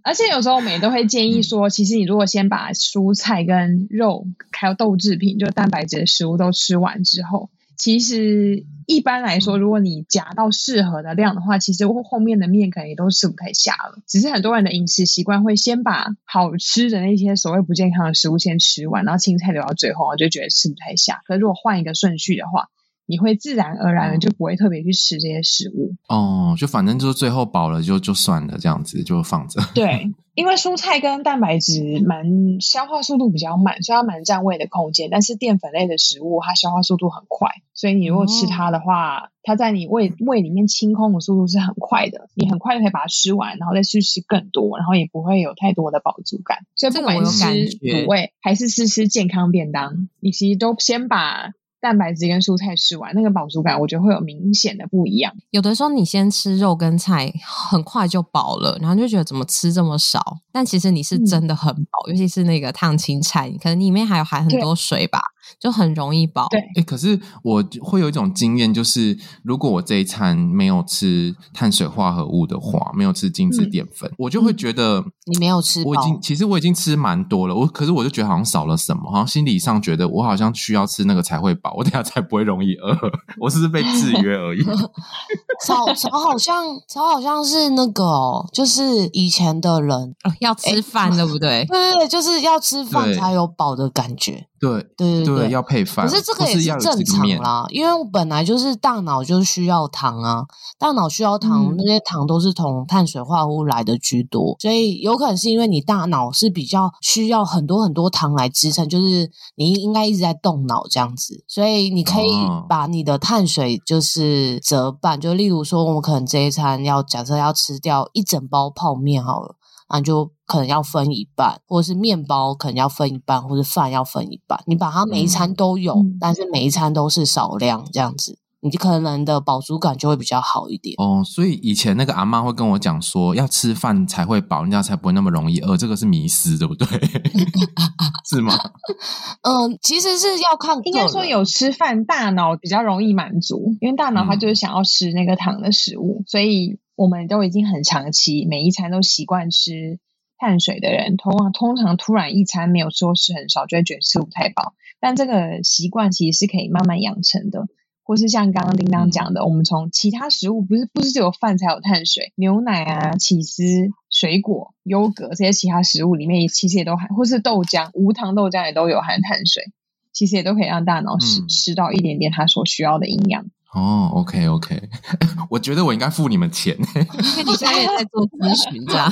而且有时候我们也都会建议说，其实你如果先把蔬菜跟肉还有豆制品，就蛋白质的食物都吃完之后。其实一般来说，如果你夹到适合的量的话，其实后面的面可能也都吃不太下了。只是很多人的饮食习惯会先把好吃的那些所谓不健康的食物先吃完，然后青菜留到最后，我就觉得吃不太下。可是如果换一个顺序的话，你会自然而然的就不会特别去吃这些食物。哦，就反正就是最后饱了就就算了，这样子就放着。<laughs> 对。因为蔬菜跟蛋白质蛮消化速度比较慢，所以它蛮占胃的空间。但是淀粉类的食物，它消化速度很快，所以你如果吃它的话，哦、它在你胃胃里面清空的速度是很快的。你很快就可以把它吃完，然后再去吃更多，然后也不会有太多的饱足感。所以不管是吃卤味还是吃吃健康便当，你其实都先把。蛋白质跟蔬菜吃完，那个饱足感我觉得会有明显的不一样。有的时候你先吃肉跟菜，很快就饱了，然后就觉得怎么吃这么少？但其实你是真的很饱，嗯、尤其是那个烫青菜，可能里面还有含很多水吧。就很容易饱。对，哎，可是我会有一种经验，就是如果我这一餐没有吃碳水化合物的话，没有吃精致淀粉，嗯、我就会觉得你没有吃。我已经其实我已经吃蛮多了，我可是我就觉得好像少了什么，好像心理上觉得我好像需要吃那个才会饱，我等下才不会容易饿。<laughs> 我是不是被制约而已？<laughs> 少少好像少好像是那个、哦，就是以前的人、哦、要吃饭，对不对？对对对，就是要吃饭才有饱的感觉。对对对对，要配饭。可是这个也是正常啦，因为本来就是大脑就需要糖啊，大脑需要糖，嗯、那些糖都是从碳水化合物来的居多，所以有可能是因为你大脑是比较需要很多很多糖来支撑，就是你应该一直在动脑这样子，所以你可以把你的碳水就是折半，就例如说我们可能这一餐要假设要吃掉一整包泡面好了。那就可能要分一半，或者是面包可能要分一半，或者饭要分一半。你把它每一餐都有，嗯、但是每一餐都是少量这样子，你可能的饱足感就会比较好一点。哦，所以以前那个阿妈会跟我讲说，要吃饭才会饱，人家才不会那么容易饿。这个是迷思，对不对？<laughs> 是吗？<laughs> 嗯，其实是要看，应该说有吃饭，大脑比较容易满足，因为大脑它就是想要吃那个糖的食物，嗯、所以。我们都已经很长期每一餐都习惯吃碳水的人，通常通常突然一餐没有说吃很少，就会觉得吃不太饱。但这个习惯其实是可以慢慢养成的，或是像刚刚叮当讲的，我们从其他食物不是不是只有饭才有碳水，牛奶啊、起司、水果、优格这些其他食物里面也其实也都含，或是豆浆、无糖豆浆也都有含碳水，其实也都可以让大脑吃、嗯、吃到一点点它所需要的营养。哦，OK OK，<laughs> 我觉得我应该付你们钱。<laughs> 因为你现在也在做咨询，这样。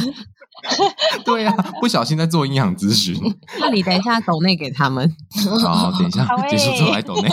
<laughs> 对呀、啊，不小心在做营养咨询。那你等一下抖内给他们。好，等一下结束之后来抖内。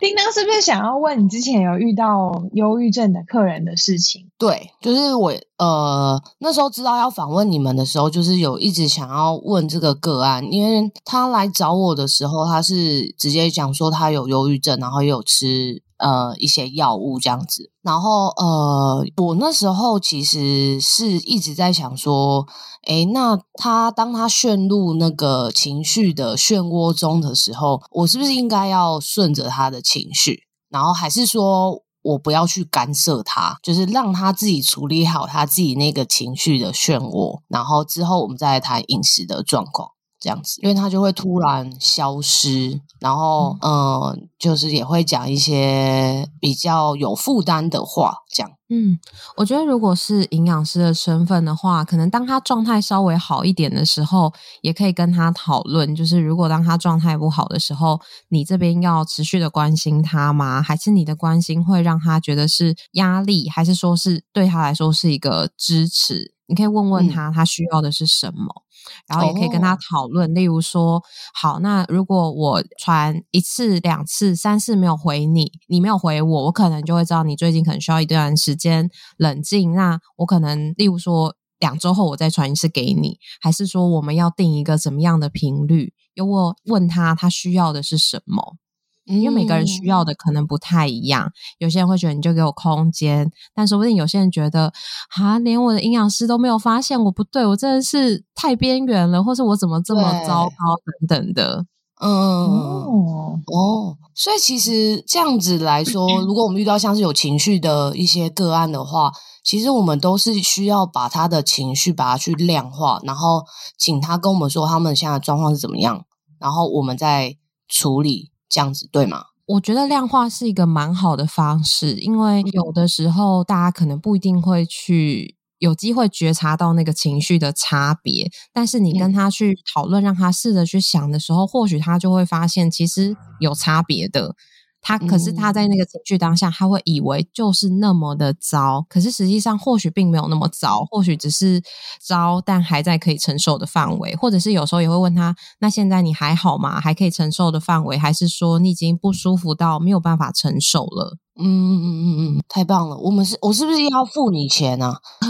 叮当是不是想要问你之前有遇到忧郁症的客人的事情？对，就是我呃那时候知道要访问你们的时候，就是有一直想要问这个个案，因为他来找我的时候，他是直接讲说他有忧郁症，然后也有吃。呃，一些药物这样子，然后呃，我那时候其实是一直在想说，诶，那他当他陷入那个情绪的漩涡中的时候，我是不是应该要顺着他的情绪，然后还是说我不要去干涉他，就是让他自己处理好他自己那个情绪的漩涡，然后之后我们再来谈饮食的状况。这样子，因为他就会突然消失，然后，嗯、呃，就是也会讲一些比较有负担的话，这样。嗯，我觉得如果是营养师的身份的话，可能当他状态稍微好一点的时候，也可以跟他讨论，就是如果当他状态不好的时候，你这边要持续的关心他吗？还是你的关心会让他觉得是压力，还是说是对他来说是一个支持？你可以问问他，他需要的是什么。嗯然后也可以跟他讨论，哦、例如说，好，那如果我传一次、两次、三次没有回你，你没有回我，我可能就会知道你最近可能需要一段时间冷静。那我可能，例如说，两周后我再传一次给你，还是说我们要定一个怎么样的频率？由我问他，他需要的是什么？因为每个人需要的可能不太一样，嗯、有些人会觉得你就给我空间，但说不定有些人觉得，啊，连我的营养师都没有发现我不对，我真的是太边缘了，或是我怎么这么糟糕等等的。嗯哦哦，所以其实这样子来说，如果我们遇到像是有情绪的一些个案的话，其实我们都是需要把他的情绪把它去量化，然后请他跟我们说他们现在状况是怎么样，然后我们再处理。这样子对吗？我觉得量化是一个蛮好的方式，因为有的时候大家可能不一定会去有机会觉察到那个情绪的差别，但是你跟他去讨论，让他试着去想的时候，或许他就会发现其实有差别的。他可是他在那个情绪当下，他会以为就是那么的糟，可是实际上或许并没有那么糟，或许只是糟，但还在可以承受的范围。或者是有时候也会问他，那现在你还好吗？还可以承受的范围，还是说你已经不舒服到没有办法承受了？嗯嗯嗯嗯嗯，太棒了！我们是，我是不是要付你钱啊？<laughs>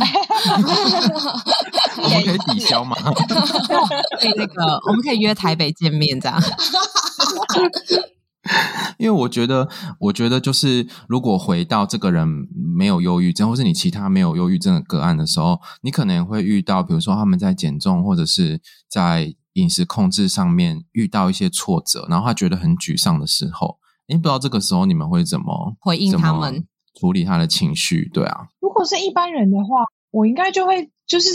我们可以抵消吗？<laughs> 可以那个，我们可以约台北见面这样。<laughs> <laughs> 因为我觉得，我觉得就是，如果回到这个人没有忧郁症，或是你其他没有忧郁症的个案的时候，你可能会遇到，比如说他们在减重或者是在饮食控制上面遇到一些挫折，然后他觉得很沮丧的时候，你，不知道这个时候你们会怎么回应他们，处理他的情绪？对啊，如果是一般人的话，我应该就会就是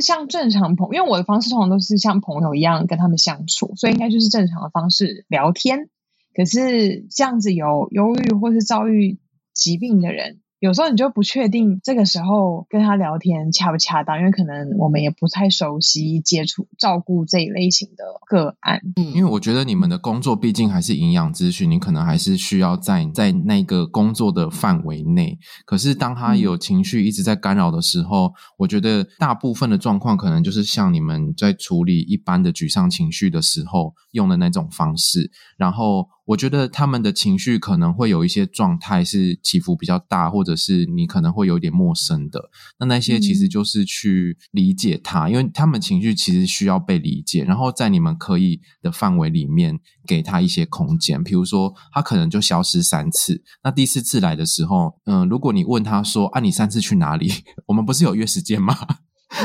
像正常朋友，因为我的方式通常都是像朋友一样跟他们相处，所以应该就是正常的方式聊天。可是这样子有忧郁或是遭遇疾病的人，有时候你就不确定这个时候跟他聊天恰不恰当，因为可能我们也不太熟悉接触照顾这一类型的个案。嗯，因为我觉得你们的工作毕竟还是营养咨询，你可能还是需要在在那个工作的范围内。可是当他有情绪一直在干扰的时候，嗯、我觉得大部分的状况可能就是像你们在处理一般的沮丧情绪的时候用的那种方式，然后。我觉得他们的情绪可能会有一些状态是起伏比较大，或者是你可能会有点陌生的。那那些其实就是去理解他，嗯、因为他们情绪其实需要被理解，然后在你们可以的范围里面给他一些空间。比如说，他可能就消失三次，那第四次来的时候，嗯，如果你问他说：“啊，你三次去哪里？<laughs> 我们不是有约时间吗？”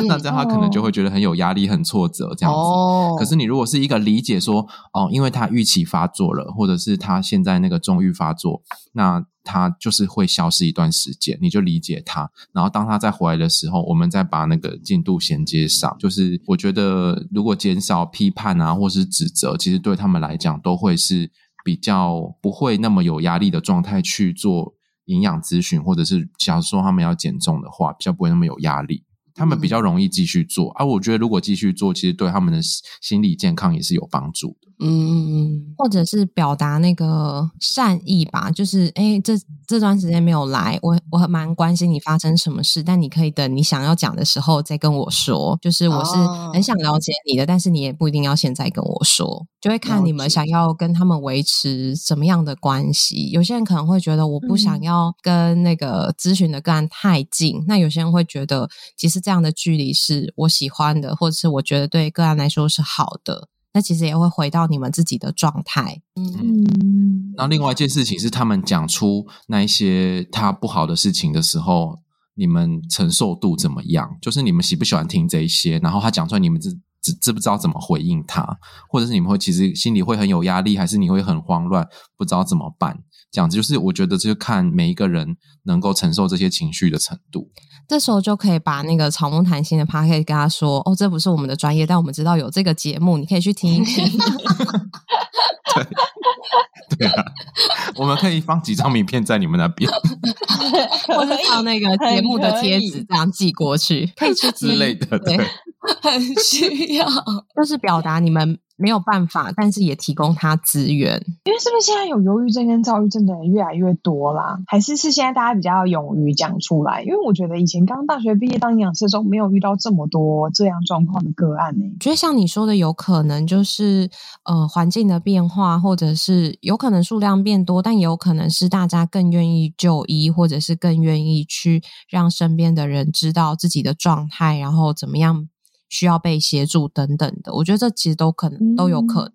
那这样他可能就会觉得很有压力、很挫折这样子。哦。可是你如果是一个理解说，哦，因为他预期发作了，或者是他现在那个重郁发作，那他就是会消失一段时间，你就理解他。然后当他再回来的时候，我们再把那个进度衔接上。就是我觉得，如果减少批判啊，或是指责，其实对他们来讲都会是比较不会那么有压力的状态去做营养咨询，或者是假如说他们要减重的话，比较不会那么有压力。他们比较容易继续做，啊、我觉得如果继续做，其实对他们的心理健康也是有帮助的。嗯，或者是表达那个善意吧，就是哎，这这段时间没有来，我我很蛮关心你发生什么事，但你可以等你想要讲的时候再跟我说。就是我是很想了解你的，哦、但是你也不一定要现在跟我说，就会看你们想要跟他们维持什么样的关系。有些人可能会觉得我不想要跟那个咨询的个案太近，嗯、那有些人会觉得其实这样的距离是我喜欢的，或者是我觉得对个案来说是好的。那其实也会回到你们自己的状态。嗯，那另外一件事情是，他们讲出那一些他不好的事情的时候，你们承受度怎么样？就是你们喜不喜欢听这一些？然后他讲出来，你们知知知不知道怎么回应他？或者是你们会其实心里会很有压力，还是你会很慌乱，不知道怎么办？这样子，就是我觉得，就是看每一个人能够承受这些情绪的程度。这时候就可以把那个草木谈心的 podcast 跟他说：“哦，这不是我们的专业，但我们知道有这个节目，你可以去听一听。<laughs> ”对，<laughs> 对啊，我们可以放几张名片在你们那边，<laughs> 或者放那个节目的贴纸，这样寄过去，可以去寄之类的，对，很需要，就是表达你们。没有办法，但是也提供他资源。因为是不是现在有忧郁症跟躁郁症的人越来越多啦？还是是现在大家比较勇于讲出来？因为我觉得以前刚大学毕业当营养师的时候，没有遇到这么多这样状况的个案呢。觉得像你说的，有可能就是呃环境的变化，或者是有可能数量变多，但也有可能是大家更愿意就医，或者是更愿意去让身边的人知道自己的状态，然后怎么样。需要被协助等等的，我觉得这其实都可能都有可能。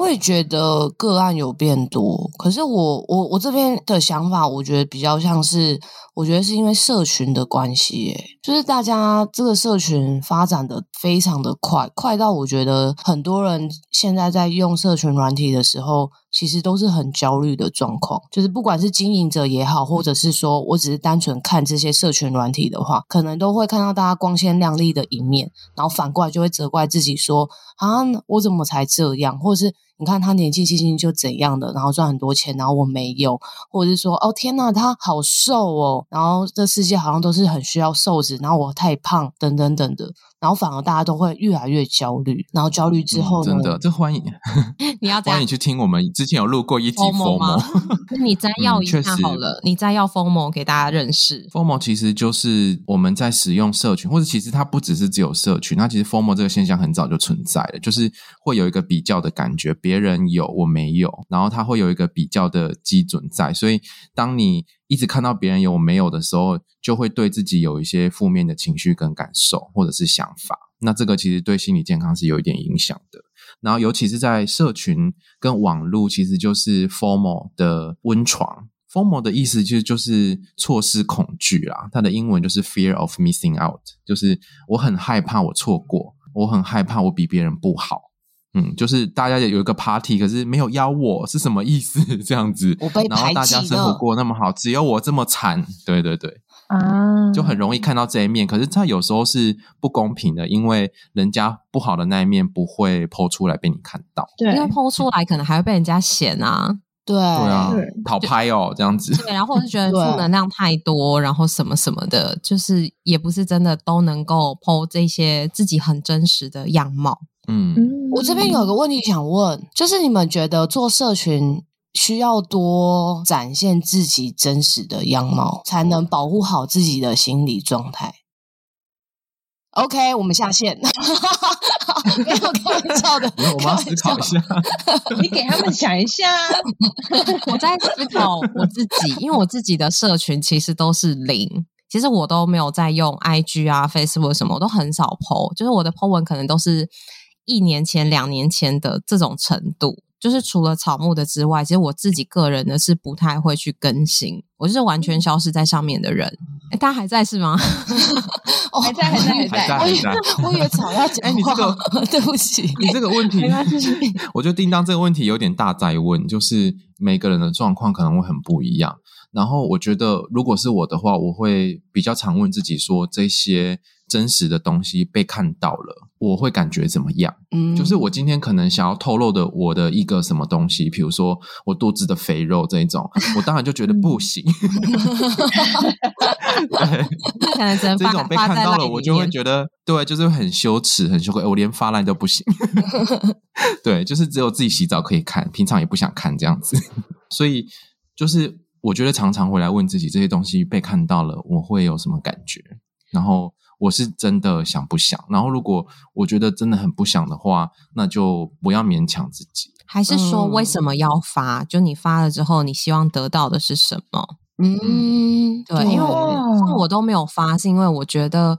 我也觉得个案有变多，可是我我我这边的想法，我觉得比较像是，我觉得是因为社群的关系，诶，就是大家这个社群发展的非常的快，快到我觉得很多人现在在用社群软体的时候。其实都是很焦虑的状况，就是不管是经营者也好，或者是说我只是单纯看这些社群软体的话，可能都会看到大家光鲜亮丽的一面，然后反过来就会责怪自己说：啊，我怎么才这样？或者是你看他年纪轻轻就怎样的，然后赚很多钱，然后我没有，或者是说哦天呐，他好瘦哦，然后这世界好像都是很需要瘦子，然后我太胖，等等等等的。然后反而大家都会越来越焦虑，然后焦虑之后呢？嗯、真的，这欢迎 <laughs> 你要欢迎去听我们之前有录过一集 FOMO 吗？<laughs> 那你摘要一下好了，嗯、你摘要 FOMO 给大家认识。FOMO 其实就是我们在使用社群，或者其实它不只是只有社群，那其实 FOMO 这个现象很早就存在了，就是会有一个比较的感觉，别人有我没有，然后它会有一个比较的基准在，所以当你一直看到别人有没有的时候，就会对自己有一些负面的情绪跟感受，或者是想法。那这个其实对心理健康是有一点影响的。然后，尤其是在社群跟网络，其实就是 formal 的温床。formal 的意思其实就是错失恐惧啦，它的英文就是 Fear of Missing Out，就是我很害怕我错过，我很害怕我比别人不好。嗯，就是大家有一个 party，可是没有邀我，是什么意思？<laughs> 这样子，我被排挤了。然后大家生活过那么好，只有我这么惨。对对对，啊，就很容易看到这一面。可是他有时候是不公平的，因为人家不好的那一面不会 po 出来被你看到。对，因为 po 出来可能还会被人家嫌啊。对对啊对，讨拍哦，这样子。对，然后或是觉得负能量太多，然后什么什么的，就是也不是真的都能够 po 这些自己很真实的样貌。嗯，我这边有个问题想问，就是你们觉得做社群需要多展现自己真实的样貌，才能保护好自己的心理状态？OK，我们下线。<laughs> 没有开玩笑的，<laughs> 我们要思考一下。你给他们想一下。<laughs> 我在思考我自己，因为我自己的社群其实都是零，其实我都没有在用 IG 啊、Facebook 什么，我都很少 po，就是我的 po 文可能都是一年前、两年前的这种程度。就是除了草木的之外，其实我自己个人呢是不太会去更新，我就是完全消失在上面的人。哎，大家还在是吗？<laughs> 哦，还在，还在，还在。我以为我以为草要讲话。哎，你这个对不起，你这个问题，<laughs> 我觉得叮当这个问题有点大在问，就是每个人的状况可能会很不一样。然后我觉得，如果是我的话，我会比较常问自己说，这些真实的东西被看到了，我会感觉怎么样？嗯，就是我今天可能想要透露的我的一个什么东西，比如说我肚子的肥肉这一种，<laughs> 我当然就觉得不行。<laughs> 这种被看到了，我就会觉得对，就是很羞耻，很羞愧，我连发烂都不行。<laughs> 对，就是只有自己洗澡可以看，平常也不想看这样子，所以就是。我觉得常常回来问自己，这些东西被看到了，我会有什么感觉？然后我是真的想不想？然后如果我觉得真的很不想的话，那就不要勉强自己。还是说为什么要发？嗯、就你发了之后，你希望得到的是什么？嗯，对，因为我，我都没有发，是因为我觉得。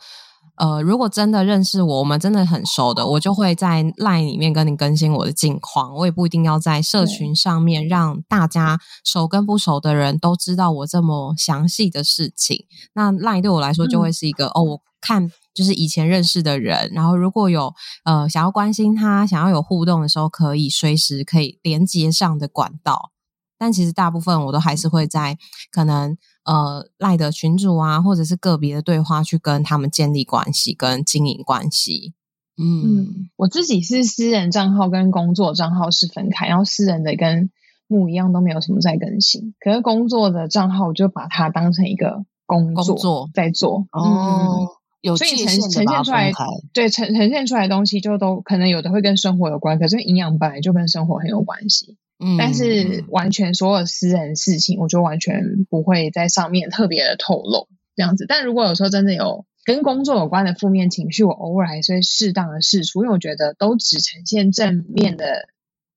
呃，如果真的认识我，我们真的很熟的，我就会在 LINE 里面跟你更新我的近况。我也不一定要在社群上面让大家熟跟不熟的人都知道我这么详细的事情。那 LINE 对我来说就会是一个、嗯、哦，我看就是以前认识的人，然后如果有呃想要关心他、想要有互动的时候，可以随时可以连接上的管道。但其实大部分我都还是会在可能。呃，赖的群主啊，或者是个别的对话，去跟他们建立关系，跟经营关系。嗯，嗯，我自己是私人账号跟工作账号是分开，然后私人的跟木一样都没有什么在更新，可是工作的账号我就把它当成一个工作，工作在做。哦，嗯、有所以呈呈现出来，对呈呈现出来的东西就都可能有的会跟生活有关，可是营养本来就跟生活很有关系。但是完全所有私人事情，我就完全不会在上面特别的透露这样子。但如果有时候真的有跟工作有关的负面情绪，我偶尔还是会适当的释出，因为我觉得都只呈现正面的，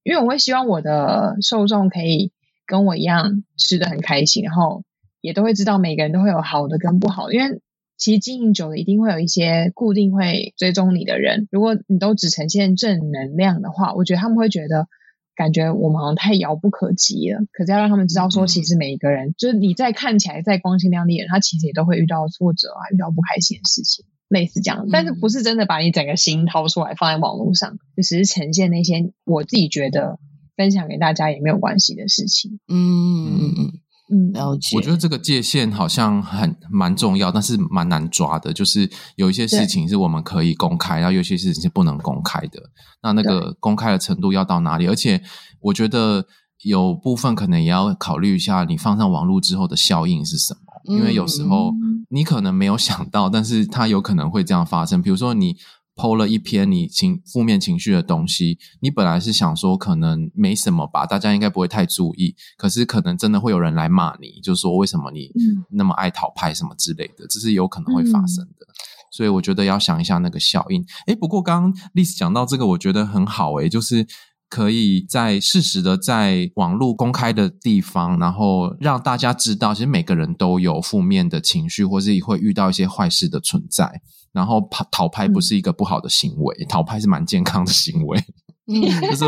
因为我会希望我的受众可以跟我一样吃的很开心，然后也都会知道每个人都会有好的跟不好的，因为其实经营久了一定会有一些固定会追踪你的人，如果你都只呈现正能量的话，我觉得他们会觉得。感觉我们好像太遥不可及了，可是要让他们知道说，其实每一个人，嗯、就是你在看起来再光鲜亮丽的人，他其实也都会遇到挫折啊，遇到不开心的事情，类似这样。但是不是真的把你整个心掏出来放在网络上，就只是呈现那些我自己觉得分享给大家也没有关系的事情。嗯嗯嗯。嗯，了解。我觉得这个界限好像很蛮重要，但是蛮难抓的。就是有一些事情是我们可以公开，然后有些事情是不能公开的。那那个公开的程度要到哪里？而且我觉得有部分可能也要考虑一下，你放上网络之后的效应是什么？因为有时候你可能没有想到，但是它有可能会这样发生。比如说你。PO 了一篇你情负面情绪的东西，你本来是想说可能没什么吧，大家应该不会太注意，可是可能真的会有人来骂你，就说为什么你那么爱讨拍什么之类的，这是有可能会发生的。嗯、所以我觉得要想一下那个效应。诶，不过刚刚 Liz 讲到这个，我觉得很好诶，就是可以在适时的在网络公开的地方，然后让大家知道，其实每个人都有负面的情绪，或是会遇到一些坏事的存在。然后讨讨拍不是一个不好的行为，嗯、<laughs> 讨拍是蛮健康的行为。嗯，<laughs> 就是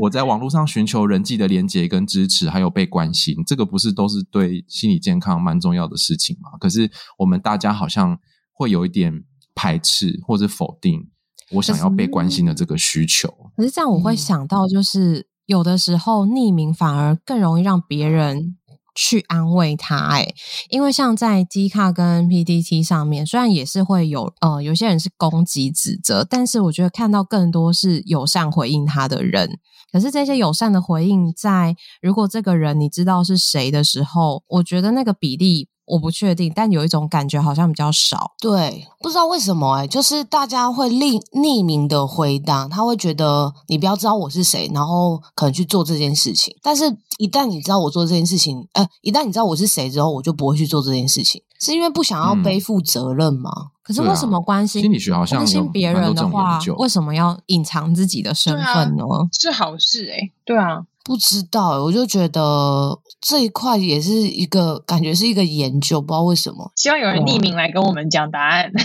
我在网络上寻求人际的连接跟支持，还有被关心，这个不是都是对心理健康蛮重要的事情吗？可是我们大家好像会有一点排斥或者否定我想要被关心的这个需求。可是这样我会想到，就是有的时候匿名反而更容易让别人去安慰他。哎，因为像在 D 卡跟 PDT 上面，虽然也是会有呃有些人是攻击指责，但是我觉得看到更多是友善回应他的人。可是这些友善的回应，在如果这个人你知道是谁的时候，我觉得那个比例。我不确定，但有一种感觉好像比较少。对，不知道为什么哎、欸，就是大家会匿匿名的回答，他会觉得你不要知道我是谁，然后可能去做这件事情。但是，一旦你知道我做这件事情，呃，一旦你知道我是谁之后，我就不会去做这件事情，是因为不想要背负责任吗？嗯、可是为什么关心、啊、心理学好像关心别人的话，为什么要隐藏自己的身份呢？啊、是好事哎、欸，对啊。不知道，我就觉得这一块也是一个感觉，是一个研究，不知道为什么。希望有人匿名来跟我们讲答案。<laughs>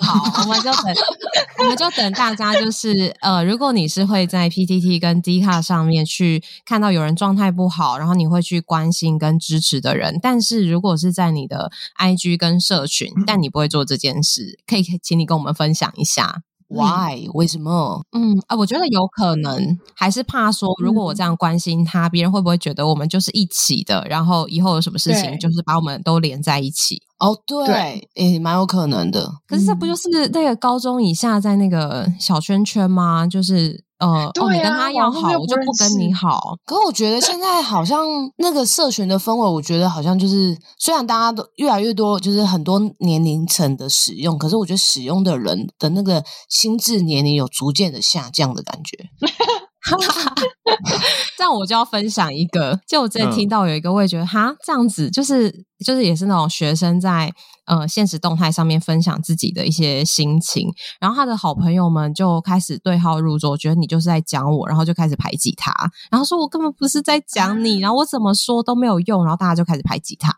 好，我们就等，我们就等大家，就是呃，如果你是会在 PTT 跟 D 卡上面去看到有人状态不好，然后你会去关心跟支持的人，但是如果是在你的 IG 跟社群，但你不会做这件事，可以请你跟我们分享一下。Why？为什么？嗯啊，我觉得有可能还是怕说，如果我这样关心他，嗯、别人会不会觉得我们就是一起的？然后以后有什么事情，就是把我们都连在一起。哦，对，诶，蛮有可能的。可是这不就是那个高中以下在那个小圈圈吗？就是。呃，对啊、哦，你跟他要好，我就不跟你好。可我觉得现在好像那个社群的氛围，我觉得好像就是，虽然大家都越来越多，就是很多年龄层的使用，可是我觉得使用的人的那个心智年龄有逐渐的下降的感觉。<laughs> <laughs> 这样我就要分享一个，就我之前听到有一个，我也觉得哈，这样子就是就是也是那种学生在呃现实动态上面分享自己的一些心情，然后他的好朋友们就开始对号入座，觉得你就是在讲我，然后就开始排挤他，然后说我根本不是在讲你，然后我怎么说都没有用，然后大家就开始排挤他。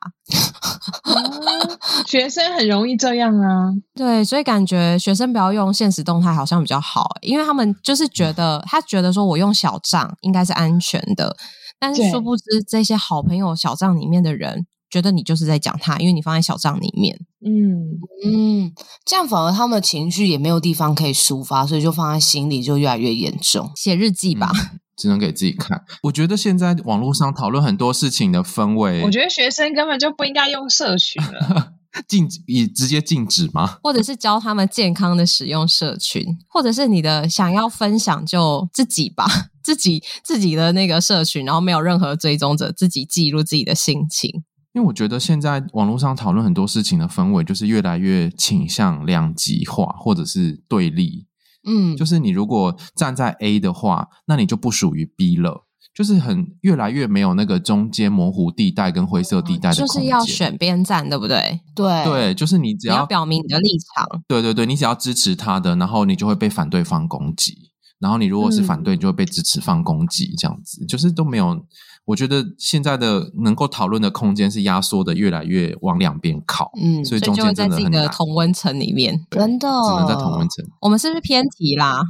学生很容易这样啊，对，所以感觉学生不要用现实动态好像比较好，因为他们就是觉得他觉得说我用小账应该是安全的，但是殊不知这些好朋友小账里面的人觉得你就是在讲他，因为你放在小账里面，嗯嗯，这样反而他们的情绪也没有地方可以抒发，所以就放在心里就越来越严重，写日记吧。嗯只能给自己看。我觉得现在网络上讨论很多事情的氛围，我觉得学生根本就不应该用社群了，<laughs> 禁止以直接禁止吗？或者是教他们健康的使用社群，或者是你的想要分享就自己吧，自己自己的那个社群，然后没有任何追踪者，自己记录自己的心情。因为我觉得现在网络上讨论很多事情的氛围，就是越来越倾向两极化，或者是对立。嗯，就是你如果站在 A 的话，那你就不属于 B 了，就是很越来越没有那个中间模糊地带跟灰色地带的，就是要选边站，对不对？对对，就是你只要，你要表明你的立场，对对对，你只要支持他的，然后你就会被反对方攻击，然后你如果是反对，你就会被支持方攻击，这样子，嗯，就是都没有。我觉得现在的能够讨论的空间是压缩的越来越往两边靠，嗯，所以中间真的很难，所以就在自己的同温层里面，真的只能在同温层。我们是不是偏题啦？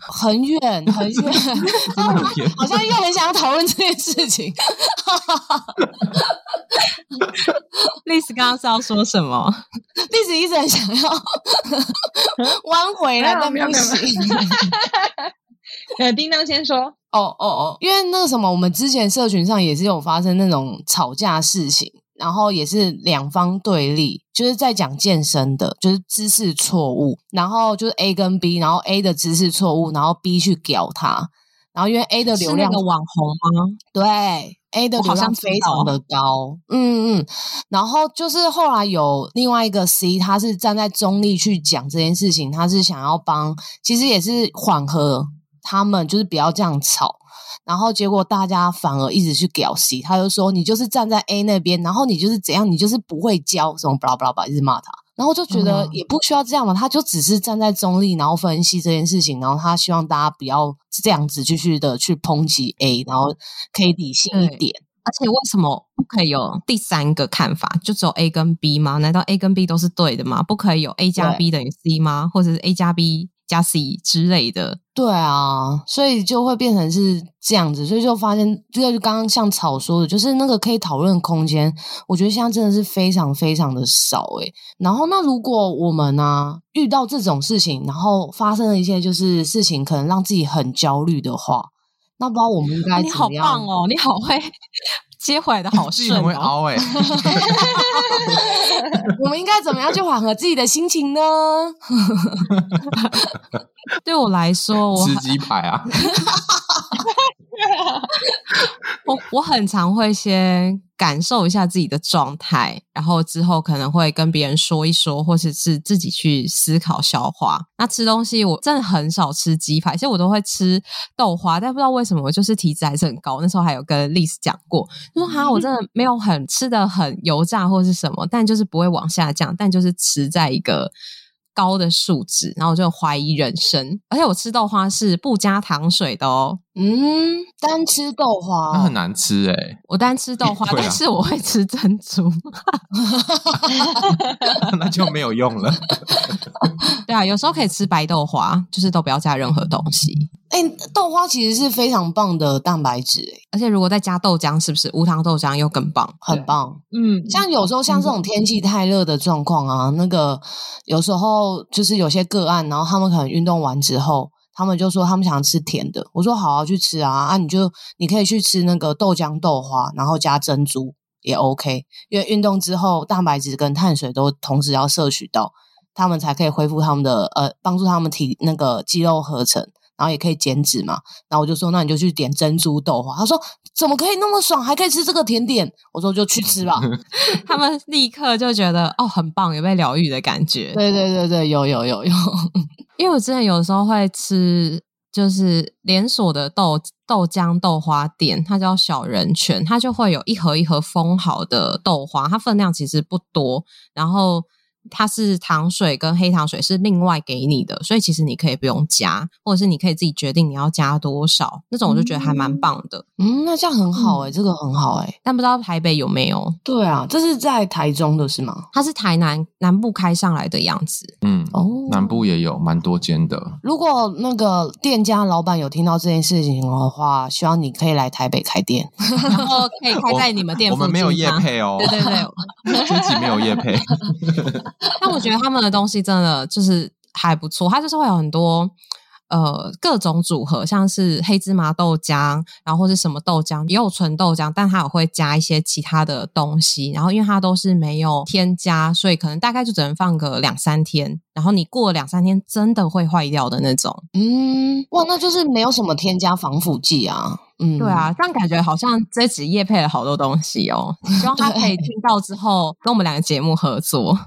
很 <laughs> 远很远，很 <laughs> 偏，好像又很想要讨论这件事情。丽丝刚刚是要说什么？丽丝一直很想要 <laughs> 弯回来，但不行。<laughs> 呃，叮当先说，哦哦哦，因为那个什么，我们之前社群上也是有发生那种吵架事情，然后也是两方对立，就是在讲健身的，就是姿势错误，然后就是 A 跟 B，然后 A 的姿势错误，然后 B 去屌他，然后因为 A 的流量是那个网红吗？对，A 的流量非常的高，嗯嗯，然后就是后来有另外一个 C，他是站在中立去讲这件事情，他是想要帮，其实也是缓和。他们就是不要这样吵，然后结果大家反而一直去屌 C，他就说你就是站在 A 那边，然后你就是怎样，你就是不会教什么巴拉巴拉巴拉，一直骂他，然后就觉得也不需要这样嘛，他就只是站在中立，然后分析这件事情，然后他希望大家不要这样子继续的去抨击 A，然后可以理性一点。而且为什么不可以有第三个看法？就只有 A 跟 B 吗？难道 A 跟 B 都是对的吗？不可以有 A 加 B 等于 C 吗？或者是 A 加 B？加 C 之类的，对啊，所以就会变成是这样子，所以就发现，就刚刚像草说的，就是那个可以讨论空间，我觉得现在真的是非常非常的少诶。然后，那如果我们呢、啊、遇到这种事情，然后发生了一些就是事情，可能让自己很焦虑的话，那不知道我们应该怎么样？你好棒哦，你好会接回来的好顺、哦，会凹哎。<laughs> 我们应该怎么样去缓和自己的心情呢？<laughs> 对我来说，我吃鸡排啊。<laughs> <laughs> 我我很常会先感受一下自己的状态，然后之后可能会跟别人说一说，或者是自己去思考消化。那吃东西我真的很少吃鸡排，其实我都会吃豆花，但不知道为什么我就是体脂还是很高。那时候还有跟丽丝讲过，就说哈，我真的 <laughs> 没有很吃的很油炸或是什么，但就是不会往下降，但就是持在一个。高的数值，然后我就怀疑人生。而且我吃豆花是不加糖水的哦。嗯，单吃豆花那很难吃诶、欸、我单吃豆花，<laughs> 啊、但是我会吃珍珠，<laughs> 那就没有用了。<laughs> 对啊，有时候可以吃白豆花，就是都不要加任何东西。哎、欸，豆花其实是非常棒的蛋白质，哎，而且如果再加豆浆，是不是无糖豆浆又更棒？很棒。嗯，像有时候像这种天气太热的状况啊，嗯、那个有时候就是有些个案，然后他们可能运动完之后，他们就说他们想吃甜的，我说好好去吃啊，啊，你就你可以去吃那个豆浆豆花，然后加珍珠也 OK，因为运动之后蛋白质跟碳水都同时要摄取到，他们才可以恢复他们的呃，帮助他们体那个肌肉合成。然后也可以减脂嘛，然后我就说，那你就去点珍珠豆花。他说怎么可以那么爽，还可以吃这个甜点？我说就去吃吧。<laughs> 他们立刻就觉得哦，很棒，有被疗愈的感觉。对对对对，有有有有。<laughs> 因为我之前有时候会吃，就是连锁的豆豆浆豆花店，它叫小人泉，它就会有一盒一盒封好的豆花，它分量其实不多，然后。它是糖水跟黑糖水是另外给你的，所以其实你可以不用加，或者是你可以自己决定你要加多少，那种我就觉得还蛮棒的。嗯，那这样很好哎、欸，嗯、这个很好哎、欸，但不知道台北有没有？对啊，这是在台中的是吗？它是台南南部开上来的样子。嗯，哦，南部也有蛮多间的。如果那个店家老板有听到这件事情的话，希望你可以来台北开店，<laughs> 然后可以开在你们店。我们 <laughs> 没有业配哦，<laughs> 对对对，自己没有业配。<laughs> 但我觉得他们的东西真的就是还不错，它就是会有很多呃各种组合，像是黑芝麻豆浆，然后或是什么豆浆，也有纯豆浆，但它也会加一些其他的东西。然后因为它都是没有添加，所以可能大概就只能放个两三天。然后你过了两三天，真的会坏掉的那种。嗯，哇，那就是没有什么添加防腐剂啊。嗯，对啊，这样感觉好像这集业配了好多东西哦。希望他 <laughs> 可以听到之后跟我们两个节目合作。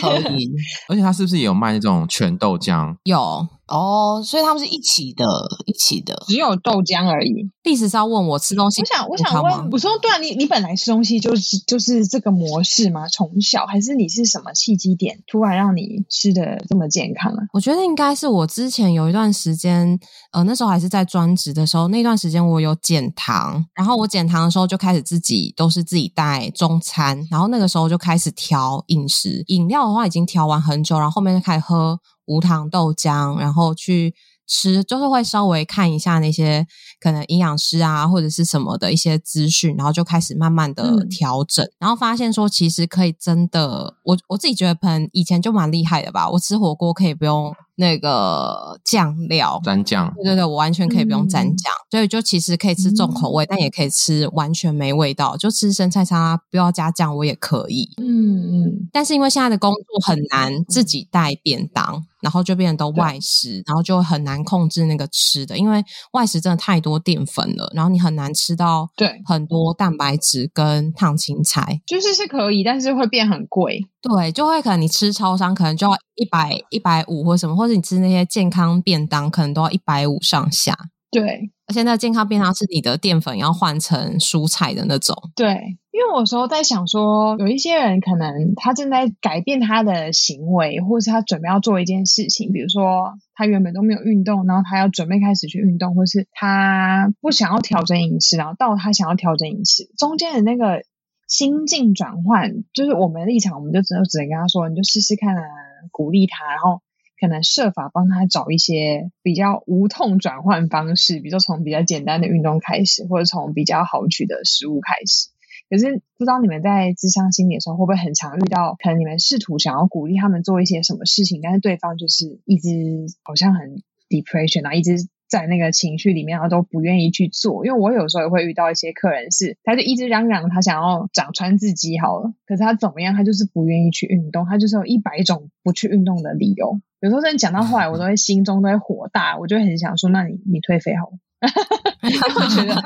可以，<laughs> 而且他是不是也有卖那种全豆浆？有。哦，所以他们是一起的，一起的，只有豆浆而已。历史是要问我吃东西，我想，我想问，我说，对啊，你你本来吃东西就是就是这个模式吗？从小还是你是什么契机点突然让你吃的这么健康啊？我觉得应该是我之前有一段时间，呃，那时候还是在专职的时候，那段时间我有减糖，然后我减糖的时候就开始自己都是自己带中餐，然后那个时候就开始调饮食，饮料的话已经调完很久，然后后面就开始喝。无糖豆浆，然后去吃，就是会稍微看一下那些可能营养师啊或者是什么的一些资讯，然后就开始慢慢的调整，嗯、然后发现说其实可以真的，我我自己觉得可能以前就蛮厉害的吧，我吃火锅可以不用那个酱料蘸酱，对对对，我完全可以不用蘸酱，嗯、所以就其实可以吃重口味，嗯、但也可以吃完全没味道，就吃生菜沙拉不要加酱我也可以，嗯嗯，但是因为现在的工作很难自己带便当。然后就变成都外食，然后就很难控制那个吃的，因为外食真的太多淀粉了，然后你很难吃到对很多蛋白质跟烫青菜，就是是可以，但是会变很贵，对，就会可能你吃超商可能就要一百一百五或什么，或者你吃那些健康便当可能都要一百五上下，对，现在健康便当是你的淀粉要换成蔬菜的那种，对。因为我有时候在想说，有一些人可能他正在改变他的行为，或是他准备要做一件事情，比如说他原本都没有运动，然后他要准备开始去运动，或是他不想要调整饮食，然后到他想要调整饮食中间的那个心境转换，就是我们的立场，我们就只能只能跟他说，你就试试看啊，鼓励他，然后可能设法帮他找一些比较无痛转换方式，比如说从比较简单的运动开始，或者从比较好取的食物开始。可是不知道你们在咨商心理的时候会不会很常遇到，可能你们试图想要鼓励他们做一些什么事情，但是对方就是一直好像很 depression 啊，一直在那个情绪里面，他都不愿意去做。因为我有时候也会遇到一些客人是，他就一直嚷嚷他想要长穿自己好了，可是他怎么样，他就是不愿意去运动，他就是有一百种不去运动的理由。有时候真的讲到后来，我都会心中都会火大，我就很想说，那你你退费好了。哈哈哈我觉得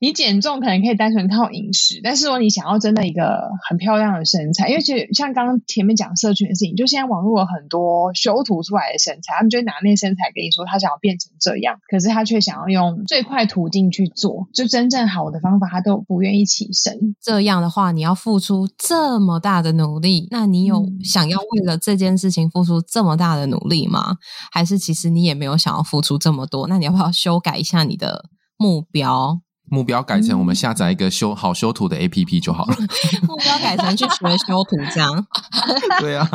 你减重可能可以单纯靠饮食，但是说你想要真的一个很漂亮的身材，因为其实像刚刚前面讲社群的事情，就现在网络有很多修图出来的身材，他们就拿那身材跟你说他想要变成这样，可是他却想要用最快途径去做，就真正好的方法他都不愿意起身。这样的话，你要付出这么大的努力，那你有想要为了这件事情付出这么大的努力吗？还是其实你也没有想要付出这么多？那你要不要修改一下你的目标？目标改成我们下载一个修好修图的 APP 就好了。<laughs> 目标改成去学修图这样。<laughs> 对啊，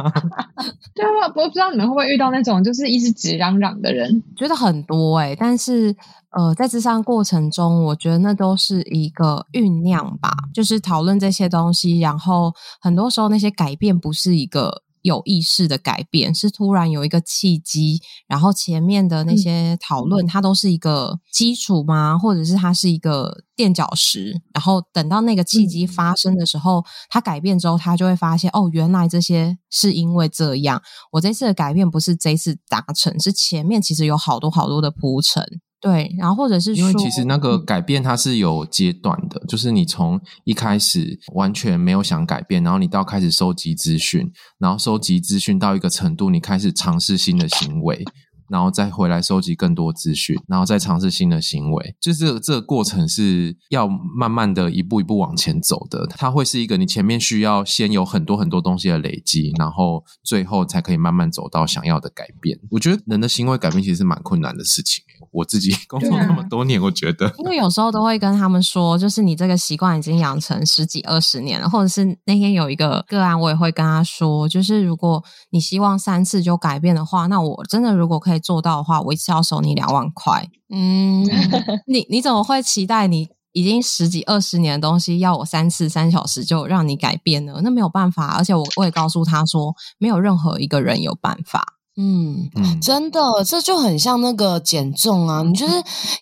<laughs> 对啊，我不知道你们会不会遇到那种就是一直直嚷嚷的人，觉得很多哎、欸，但是呃，在智商过程中，我觉得那都是一个酝酿吧，就是讨论这些东西，然后很多时候那些改变不是一个。有意识的改变是突然有一个契机，然后前面的那些讨论，它都是一个基础吗？或者是它是一个垫脚石？然后等到那个契机发生的时候，它改变之后，他就会发现哦，原来这些是因为这样。我这次的改变不是这次达成，是前面其实有好多好多的铺陈。对，然后或者是说，因为其实那个改变它是有阶段的，嗯、就是你从一开始完全没有想改变，然后你到开始收集资讯，然后收集资讯到一个程度，你开始尝试新的行为。然后再回来收集更多资讯，然后再尝试新的行为，就是这个过程是要慢慢的一步一步往前走的。它会是一个你前面需要先有很多很多东西的累积，然后最后才可以慢慢走到想要的改变。我觉得人的行为改变其实是蛮困难的事情。我自己工作那么多年，我觉得，因为有时候都会跟他们说，就是你这个习惯已经养成十几二十年了，或者是那天有一个个案，我也会跟他说，就是如果你希望三次就改变的话，那我真的如果可以。做到的话，我一次要收你两万块。嗯，<laughs> 你你怎么会期待你已经十几二十年的东西，要我三次三小时就让你改变呢？那没有办法，而且我我也告诉他说，没有任何一个人有办法。嗯，真的，这就很像那个减重啊，你就是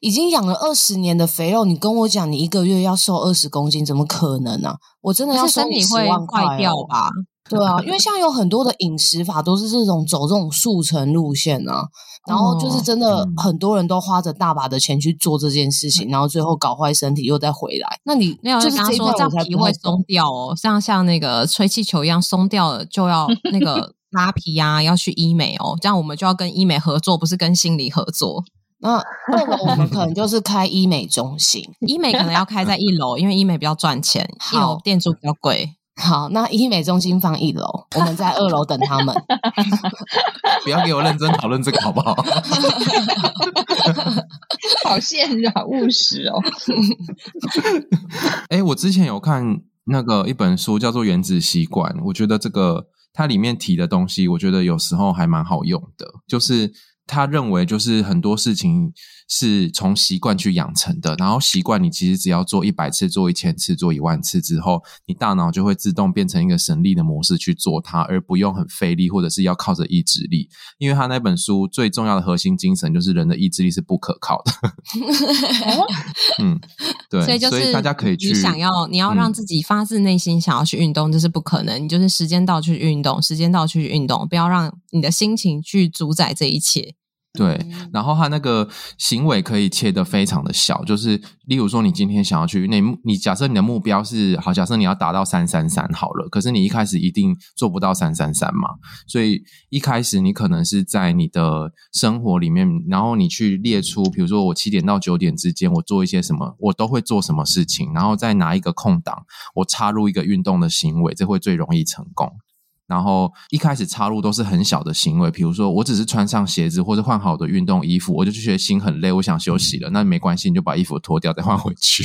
已经养了二十年的肥肉，你跟我讲你一个月要瘦二十公斤，怎么可能啊？我真的要收你十万块，身体会坏掉吧？对啊，因为像有很多的饮食法都是这种走这种速成路线啊，然后就是真的很多人都花着大把的钱去做这件事情，然后最后搞坏身体又再回来。那你没有就是这说这样皮会松掉哦，像像那个吹气球一样松掉了就要 <laughs> 那个拉皮啊，要去医美哦，这样我们就要跟医美合作，不是跟心理合作。那二楼我们可能就是开医美中心，<laughs> 医美可能要开在一楼，因为医美比较赚钱，一楼店租比较贵。好，那医美中心放一楼，我们在二楼等他们。<laughs> 不要给我认真讨论这个好不好？<laughs> 好现实，好务实哦。哎、欸，我之前有看那个一本书，叫做《原子习惯》，我觉得这个它里面提的东西，我觉得有时候还蛮好用的，就是。他认为，就是很多事情是从习惯去养成的，然后习惯你其实只要做一百次、做一千次、做一万次之后，你大脑就会自动变成一个省力的模式去做它，而不用很费力，或者是要靠着意志力。因为他那本书最重要的核心精神就是人的意志力是不可靠的。<laughs> 嗯，对，所以就是大家可以去你想要你要让自己发自内心想要去运动，这是不可能。你就是时间到去运动，时间到去运动，不要让你的心情去主宰这一切。对，然后他那个行为可以切的非常的小，就是例如说，你今天想要去，那你假设你的目标是好，假设你要达到三三三好了，可是你一开始一定做不到三三三嘛，所以一开始你可能是在你的生活里面，然后你去列出，比如说我七点到九点之间我做一些什么，我都会做什么事情，然后再拿一个空档，我插入一个运动的行为，这会最容易成功。然后一开始插入都是很小的行为，比如说我只是穿上鞋子或者换好的运动衣服，我就觉得心很累，我想休息了，那没关系，你就把衣服脱掉再换回去。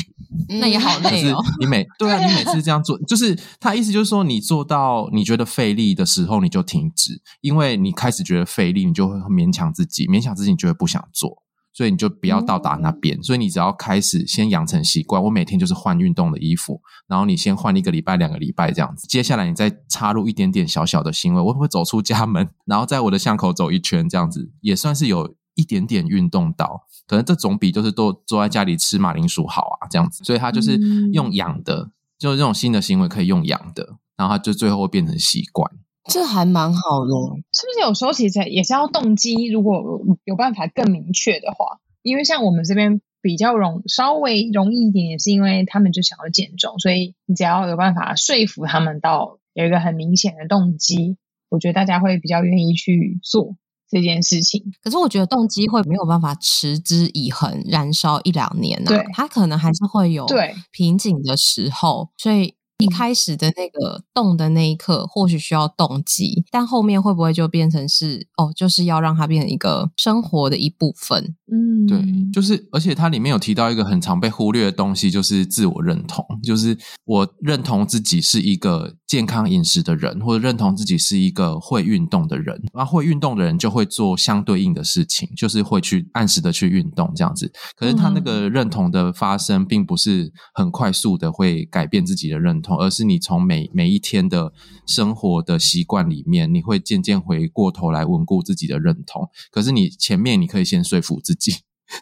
那也好累哦。<laughs> 你每对啊，你每次这样做，就是他意思就是说，你做到你觉得费力的时候，你就停止，因为你开始觉得费力，你就会勉强自己，勉强自己，你就会不想做。所以你就不要到达那边，所以你只要开始先养成习惯。我每天就是换运动的衣服，然后你先换一个礼拜、两个礼拜这样子。接下来你再插入一点点小小的行为，我会走出家门，然后在我的巷口走一圈，这样子也算是有一点点运动到，可能这总比就是坐坐在家里吃马铃薯好啊，这样子。所以他就是用养的，嗯、就是这种新的行为可以用养的，然后他就最后会变成习惯。这还蛮好的，是不是？有时候其实也是要动机，如果有办法更明确的话，因为像我们这边比较容稍微容易一点，也是因为他们就想要减重，所以你只要有办法说服他们到有一个很明显的动机，我觉得大家会比较愿意去做这件事情。可是我觉得动机会没有办法持之以恒，燃烧一两年呢、他可能还是会有对瓶颈的时候，所以。一开始的那个动的那一刻，或许需要动机，但后面会不会就变成是哦，就是要让它变成一个生活的一部分？嗯，对，就是，而且它里面有提到一个很常被忽略的东西，就是自我认同，就是我认同自己是一个健康饮食的人，或者认同自己是一个会运动的人。那会运动的人就会做相对应的事情，就是会去按时的去运动这样子。可是他那个认同的发生，并不是很快速的会改变自己的认同。而是你从每每一天的生活的习惯里面，你会渐渐回过头来稳固自己的认同。可是你前面你可以先说服自己，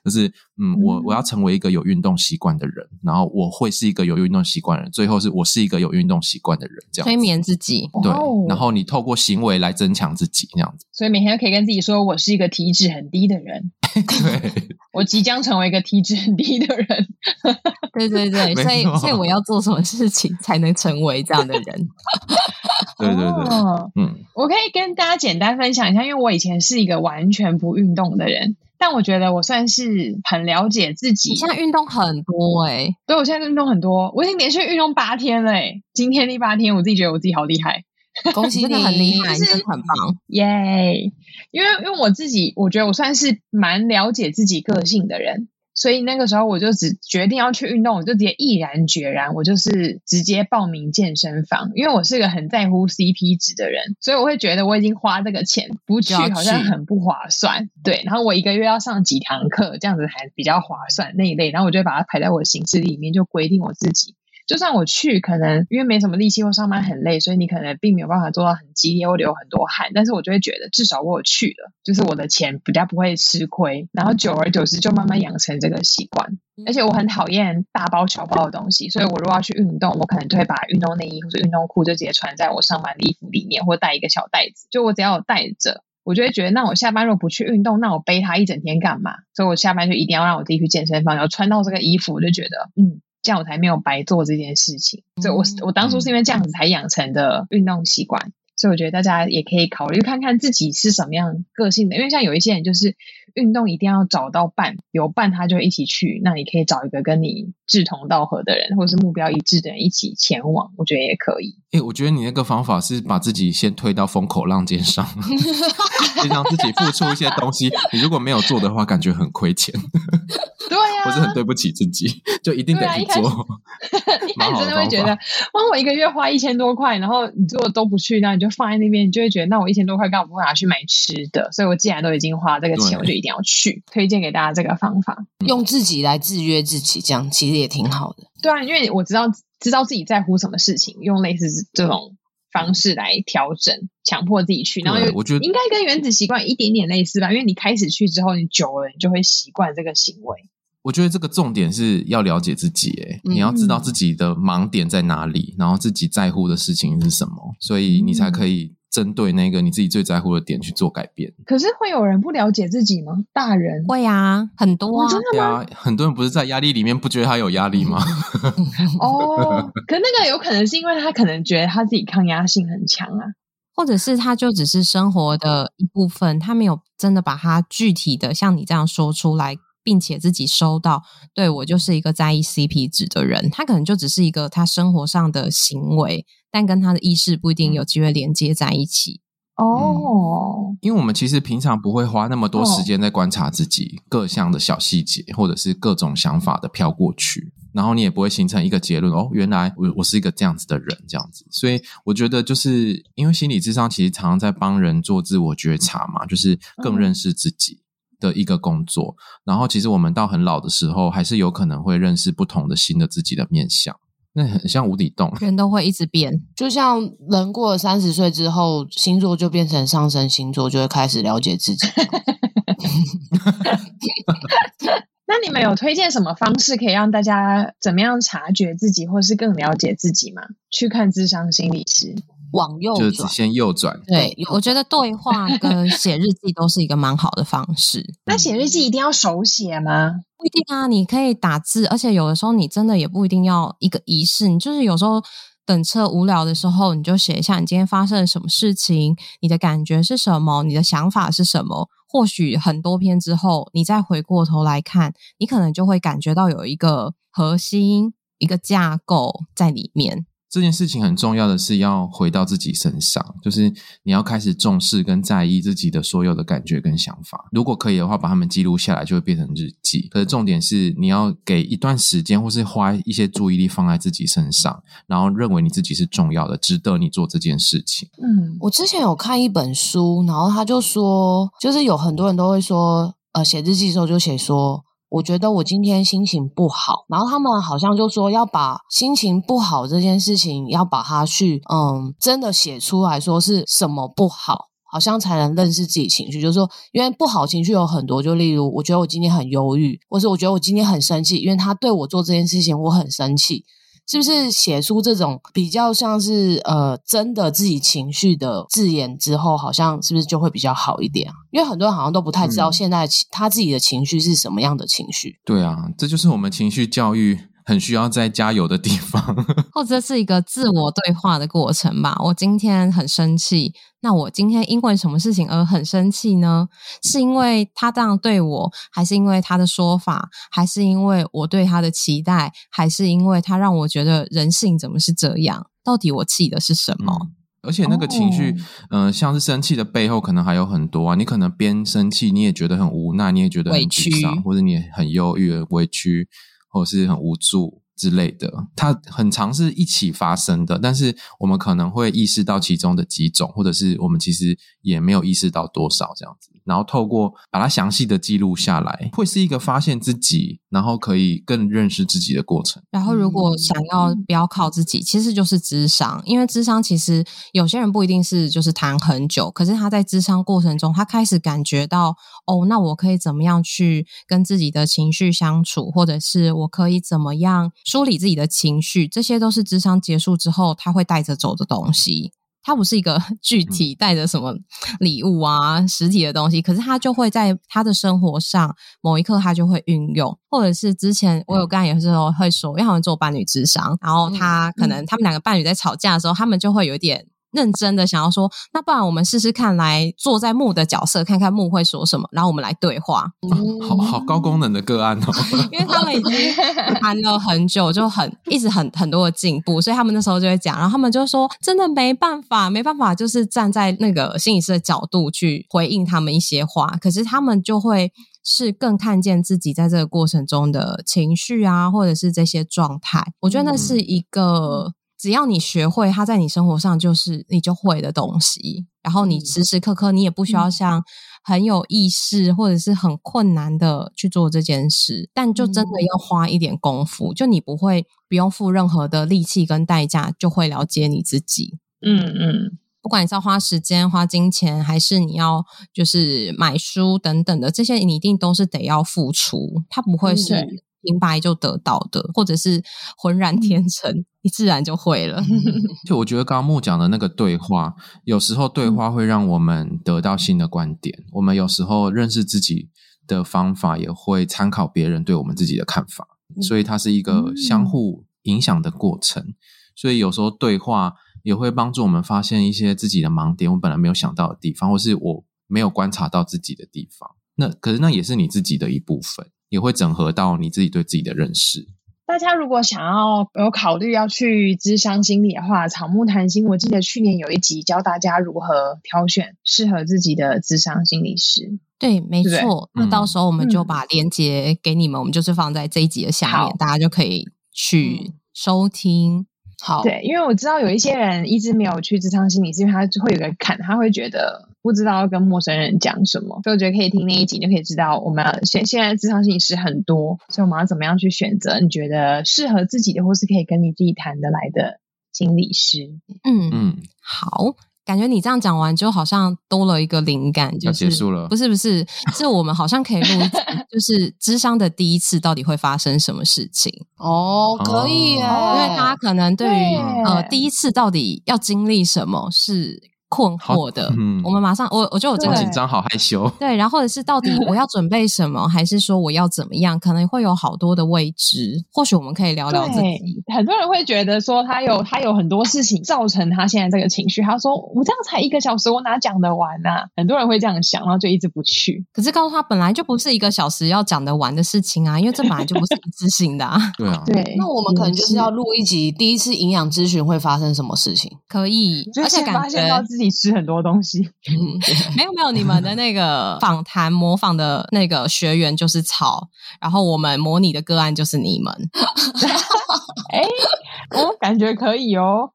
就是嗯，我我要成为一个有运动习惯的人，然后我会是一个有运动习惯的人，最后是我是一个有运动习惯的人，这样催眠自己。对，然后你透过行为来增强自己，这样子。所以每天都可以跟自己说，我是一个体脂很低的人。<laughs> 对，我即将成为一个体脂很低的人。<laughs> 对对对，所以所以我要做什么事情才能成为这样的人？<laughs> 对对对，哦、嗯，我可以跟大家简单分享一下，因为我以前是一个完全不运动的人，但我觉得我算是很了解自己。你现在运动很多哎、欸，对，我现在运动很多，我已经连续运动八天了哎、欸，今天第八天，我自己觉得我自己好厉害，恭喜你，<laughs> 真的很厉害，真的很棒，耶、因为因为我自己，我觉得我算是蛮了解自己个性的人。所以那个时候我就只决定要去运动，我就直接毅然决然，我就是直接报名健身房，因为我是个很在乎 CP 值的人，所以我会觉得我已经花这个钱不去好像很不划算，对。然后我一个月要上几堂课，这样子还比较划算那一类，然后我就把它排在我的行事历里面，就规定我自己。就算我去，可能因为没什么力气或上班很累，所以你可能并没有办法做到很激烈或流很多汗。但是我就会觉得，至少我有去了，就是我的钱比较不会吃亏。然后久而久之，就慢慢养成这个习惯。而且我很讨厌大包小包的东西，所以我如果要去运动，我可能就会把运动内衣或者运动裤就直接穿在我上班的衣服里面，或带一个小袋子。就我只要有带着，我就会觉得，那我下班如果不去运动，那我背它一整天干嘛？所以我下班就一定要让我自己去健身房，然后穿到这个衣服，我就觉得，嗯。这样我才没有白做这件事情，所以我我当初是因为这样子才养成的运动习惯，所以我觉得大家也可以考虑看看自己是什么样个性的，因为像有一些人就是运动一定要找到伴，有伴他就一起去，那你可以找一个跟你志同道合的人，或者是目标一致的人一起前往，我觉得也可以。诶，我觉得你那个方法是把自己先推到风口浪尖上，<laughs> 先让自己付出一些东西，你如果没有做的话，感觉很亏钱。对呀、啊，不是很对不起自己，就一定得去做。你真的会觉得，哇，我一个月花一千多块，然后你如果都不去，那你就放在那边，你就会觉得，那我一千多块干嘛不拿去买吃的？所以我既然都已经花这个钱，我就一定要去。推荐给大家这个方法，用自己来制约自己，这样其实也挺好的。对啊，因为我知道知道自己在乎什么事情，用类似这种方式来调整，强迫自己去，然后我觉得应该跟原子习惯一点点类似吧。因为你开始去之后，你久了，你就会习惯这个行为。我觉得这个重点是要了解自己，诶，你要知道自己的盲点在哪里，然后自己在乎的事情是什么，所以你才可以针对那个你自己最在乎的点去做改变。可是会有人不了解自己吗？大人会啊，很多啊，真的吗？对啊，很多人不是在压力里面不觉得他有压力吗？<laughs> 哦，可那个有可能是因为他可能觉得他自己抗压性很强啊，或者是他就只是生活的一部分，他没有真的把他具体的像你这样说出来。并且自己收到，对，我就是一个在意 CP 值的人，他可能就只是一个他生活上的行为，但跟他的意识不一定有机会连接在一起。哦、嗯，因为我们其实平常不会花那么多时间在观察自己各项的小细节，或者是各种想法的飘过去，然后你也不会形成一个结论。哦，原来我我是一个这样子的人，这样子。所以我觉得，就是因为心理智商其实常常在帮人做自我觉察嘛，就是更认识自己。嗯的一个工作，然后其实我们到很老的时候，还是有可能会认识不同的新的自己的面向。那很像无底洞，人都会一直变。就像人过了三十岁之后，星座就变成上升星座，就会开始了解自己。<laughs> 那你们有推荐什么方式可以让大家怎么样察觉自己，或是更了解自己吗？去看智商心理师，往右就是只先右转。对，我觉得对话跟写日记都是一个蛮好的方式。那写日记一定要手写吗？不一定啊，你可以打字，而且有的时候你真的也不一定要一个仪式，你就是有时候等车无聊的时候，你就写一下你今天发生了什么事情，你的感觉是什么，你的想法是什么。或许很多篇之后，你再回过头来看，你可能就会感觉到有一个核心、一个架构在里面。这件事情很重要的是要回到自己身上，就是你要开始重视跟在意自己的所有的感觉跟想法。如果可以的话，把它们记录下来，就会变成日记。可是重点是你要给一段时间，或是花一些注意力放在自己身上，然后认为你自己是重要的，值得你做这件事情。嗯，我之前有看一本书，然后他就说，就是有很多人都会说，呃，写日记的时候就写说。我觉得我今天心情不好，然后他们好像就说要把心情不好这件事情，要把它去嗯，真的写出来说是什么不好，好像才能认识自己情绪。就是说，因为不好情绪有很多，就例如我觉得我今天很忧郁，或是我觉得我今天很生气，因为他对我做这件事情我很生气。是不是写出这种比较像是呃真的自己情绪的字眼之后，好像是不是就会比较好一点啊？因为很多人好像都不太知道现在他自己的情绪是什么样的情绪。嗯。对啊，这就是我们情绪教育。很需要再加油的地方，<laughs> 或者是一个自我对话的过程吧。我今天很生气，那我今天因为什么事情而很生气呢？是因为他这样对我，还是因为他的说法，还是因为我对他的期待，还是因为他让我觉得人性怎么是这样？到底我气的是什么？嗯，而且那个情绪，嗯、像是生气的背后，可能还有很多啊。你可能边生气，你也觉得很无奈，你也觉得很沮丧，或者你很忧郁、委屈。或是很无助之类的，它很常是一起发生的，但是我们可能会意识到其中的几种，或者是我们其实也没有意识到多少这样子。然后透过把它详细的记录下来，会是一个发现自己，然后可以更认识自己的过程。然后如果想要不要靠自己，其实就是智商，因为智商其实有些人不一定是就是谈很久，可是他在智商过程中，他开始感觉到哦，那我可以怎么样去跟自己的情绪相处，或者是我可以怎么样梳理自己的情绪，这些都是智商结束之后他会带着走的东西。它不是一个 <laughs> 具体带着什么礼物啊，实体的东西，可是他就会在他的生活上某一刻他就会运用，或者是之前我有跟他有时候会说，因为他们做伴侣智商，然后他可能他们两个伴侣在吵架的时候，他们就会有点。认真的想要说，那不然我们试试看，来坐在木的角色，看看木会说什么，然后我们来对话。啊、好好高功能的个案哦，<laughs> 因为他们已经谈了很久，就很一直很很多的进步，所以他们那时候就会讲，然后他们就说，真的没办法，没办法，就是站在那个心理师的角度去回应他们一些话，可是他们就会是更看见自己在这个过程中的情绪啊，或者是这些状态。我觉得那是一个。只要你学会，它在你生活上就是你就会的东西。然后你时时刻刻，你也不需要像很有意识或者是很困难的去做这件事，但就真的要花一点功夫。就你不会不用付任何的力气跟代价，就会了解你自己。嗯嗯，不管你是要花时间、花金钱，还是你要就是买书等等的，这些你一定都是得要付出。它不会是。明白就得到的，或者是浑然天成，嗯、你自然就会了。<laughs> 就我觉得刚刚木讲的那个对话，有时候对话会让我们得到新的观点。嗯、我们有时候认识自己的方法，也会参考别人对我们自己的看法，嗯、所以它是一个相互影响的过程。嗯、所以有时候对话也会帮助我们发现一些自己的盲点，我本来没有想到的地方，或是我没有观察到自己的地方。那可是那也是你自己的一部分。也会整合到你自己对自己的认识。大家如果想要有考虑要去智商心理的话，草木谈心，我记得去年有一集教大家如何挑选适合自己的智商心理师。对，没错。那到时候我们就把链接给你们，嗯、我们就是放在这一集的下面，大家就可以去收听。好，对，因为我知道有一些人一直没有去智商心理是，因为他就会有个坎，他会觉得。不知道要跟陌生人讲什么，所以我觉得可以听那一集，就可以知道我们现现在智商心理师很多，所以我们要怎么样去选择你觉得适合自己的，或是可以跟你自己谈得来的心理师。嗯嗯，好。感觉你这样讲完，就好像多了一个灵感，就是结束了。不是不是，是我们好像可以录 <laughs> 就是智商的第一次到底会发生什么事情？哦，可以耶，因为大家可能对于呃第一次到底要经历什么是。困惑的，嗯、我们马上，我我觉得我真的紧张，好害羞。对，然后或者是到底 <laughs> 我要准备什么，还是说我要怎么样，可能会有好多的未知。或许我们可以聊聊自己。很多人会觉得说他有他有很多事情造成他现在这个情绪。他说我这样才一个小时，我哪讲得完啊？很多人会这样想，然后就一直不去。可是告诉他，本来就不是一个小时要讲得完的事情啊，因为这本来就不是一次性的啊。<laughs> 对啊，对。<laughs> 那我们可能就是要录一集，第一次营养咨询会发生什么事情？可以，而且感觉发现到自己吃很多东西。嗯，<laughs> 没有没有，你们的那个 <laughs> 访谈模仿的那个学员就是草，然后我们模拟的个案就是你们。<laughs> 哎，我感觉可以哦，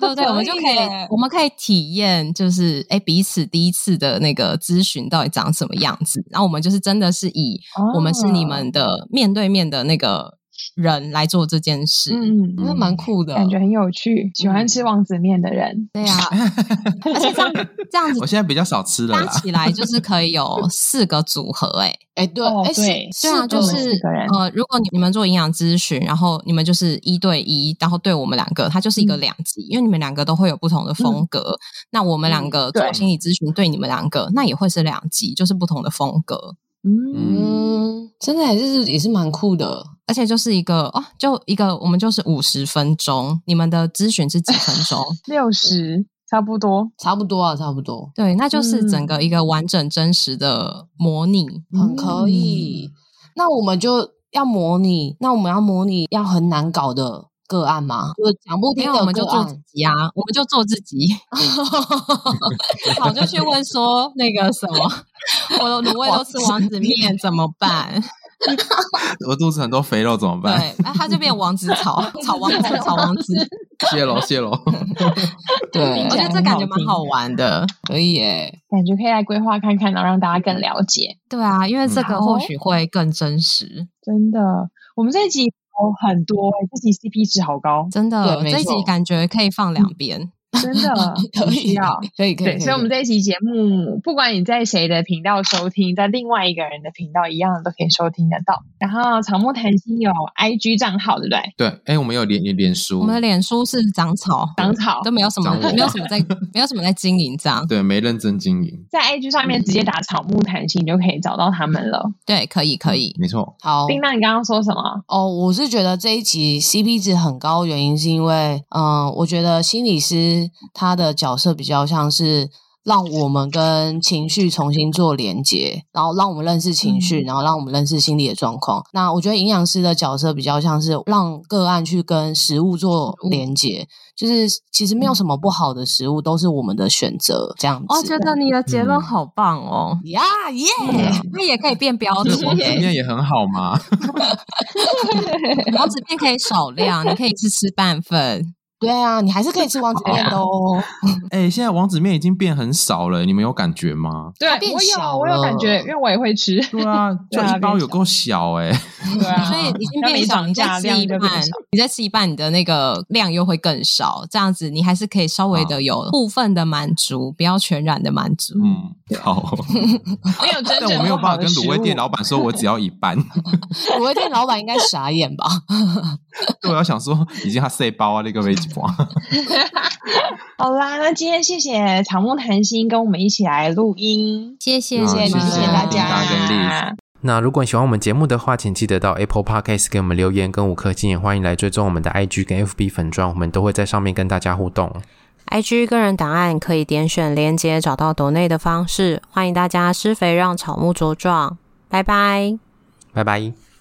对不对？我们就可以，我们可以体验，就是哎，彼此第一次的那个咨询到底长什么样子。然后我们就是真的是以我们是你们的面对面的那个。人来做这件事，嗯，那蛮酷的，感觉很有趣。喜欢吃王子面的人，对呀，<laughs> 而且这样这样子，我现在比较少吃了，加起来就是可以有四个组合，<laughs> 哎，哎，对，哎，对，对啊，就是呃，如果你你们做营养咨询，然后你们就是一对一，然后对我们两个，它就是一个两级，因为你们两个都会有不同的风格。那我们两个做心理咨询，对你们两个，那也会是两级，就是不同的风格。嗯，真的还是也是蛮酷的。而且就是一个哦，就一个，我们就是五十分钟。你们的咨询是几分钟？<laughs> 六十，差不多，差不多啊，差不多。对，那就是整个一个完整真实的模拟，嗯、很可以。那我们就要模拟，那我们要模拟要很难搞的个案吗？就讲不听，我们就做自己啊，我们就做自己。<laughs> 好，就去问说那个什么，我的卤味都吃王子面怎么办？<laughs> 我肚子很多肥肉怎么办？对，那他就变王子炒炒王子，炒王子。<laughs> 谢喽，谢喽。对，我觉得这感觉蛮好玩的，可以耶，感觉可以来规划看看，然后让大家更了解。对啊，因为这个或许会更真实。真的，我们这一集有很多，这集 CP 值好高，真的，这一集感觉可以放两遍。<laughs> 真的可以啊，可以可以。对，所以，我们这一期节目，不管你在谁的频道收听，在另外一个人的频道一样都可以收听得到。然后，草木谈心有 IG 账号，对不对？对，哎，我们有脸脸脸书，我们的脸书是长草，长草都没有什么，没有什么在，<laughs> 没有什么在经营这样。对，没认真经营。在 IG 上面直接打草木谈心，你就可以找到他们了。对，可以可以，没错。好，丁娜，你刚刚说什么？哦，我是觉得这一集 CP 值很高，原因是因为，嗯，我觉得心理师他的。角色比较像是让我们跟情绪重新做连接，然后让我们认识情绪，然后让我们认识心理的状况。那我觉得营养师的角色比较像是让个案去跟食物做连接，就是其实没有什么不好的食物，都是我们的选择。这样子，我觉得你的结论好棒哦！呀耶，那也可以变标准，王子面也很好嘛。王子面可以少量，你可以吃吃半份。对啊，你还是可以吃王子面的哦。<laughs> 哎，现在王子面已经变很少了，你们有感觉吗？对，我有，我有感觉，因为我也会吃。对啊，就 <laughs> 一包有够小哎。对啊，<laughs> 所以已经变少，你再吃一半，你再吃一半，你的那个量又会更少。这样子，你还是可以稍微的有部分的满足，不要全然的满足。嗯，好。没有真正，但我没有办法跟卤味店老板说，我只要一半。卤味店老板应该傻眼吧？对，我要想说，已经他塞包啊，那个位置。<laughs> 好啦，那今天谢谢草木谈心跟我们一起来录音，谢谢谢谢谢谢大家。那如果你喜欢我们节目的话，请记得到 Apple Podcast 给我们留言跟五颗星，也欢迎来追踪我们的 IG 跟 FB 粉专，我们都会在上面跟大家互动。IG 个人档案可以点选连接找到抖内的方式，欢迎大家施肥让草木茁壮，拜拜，拜拜。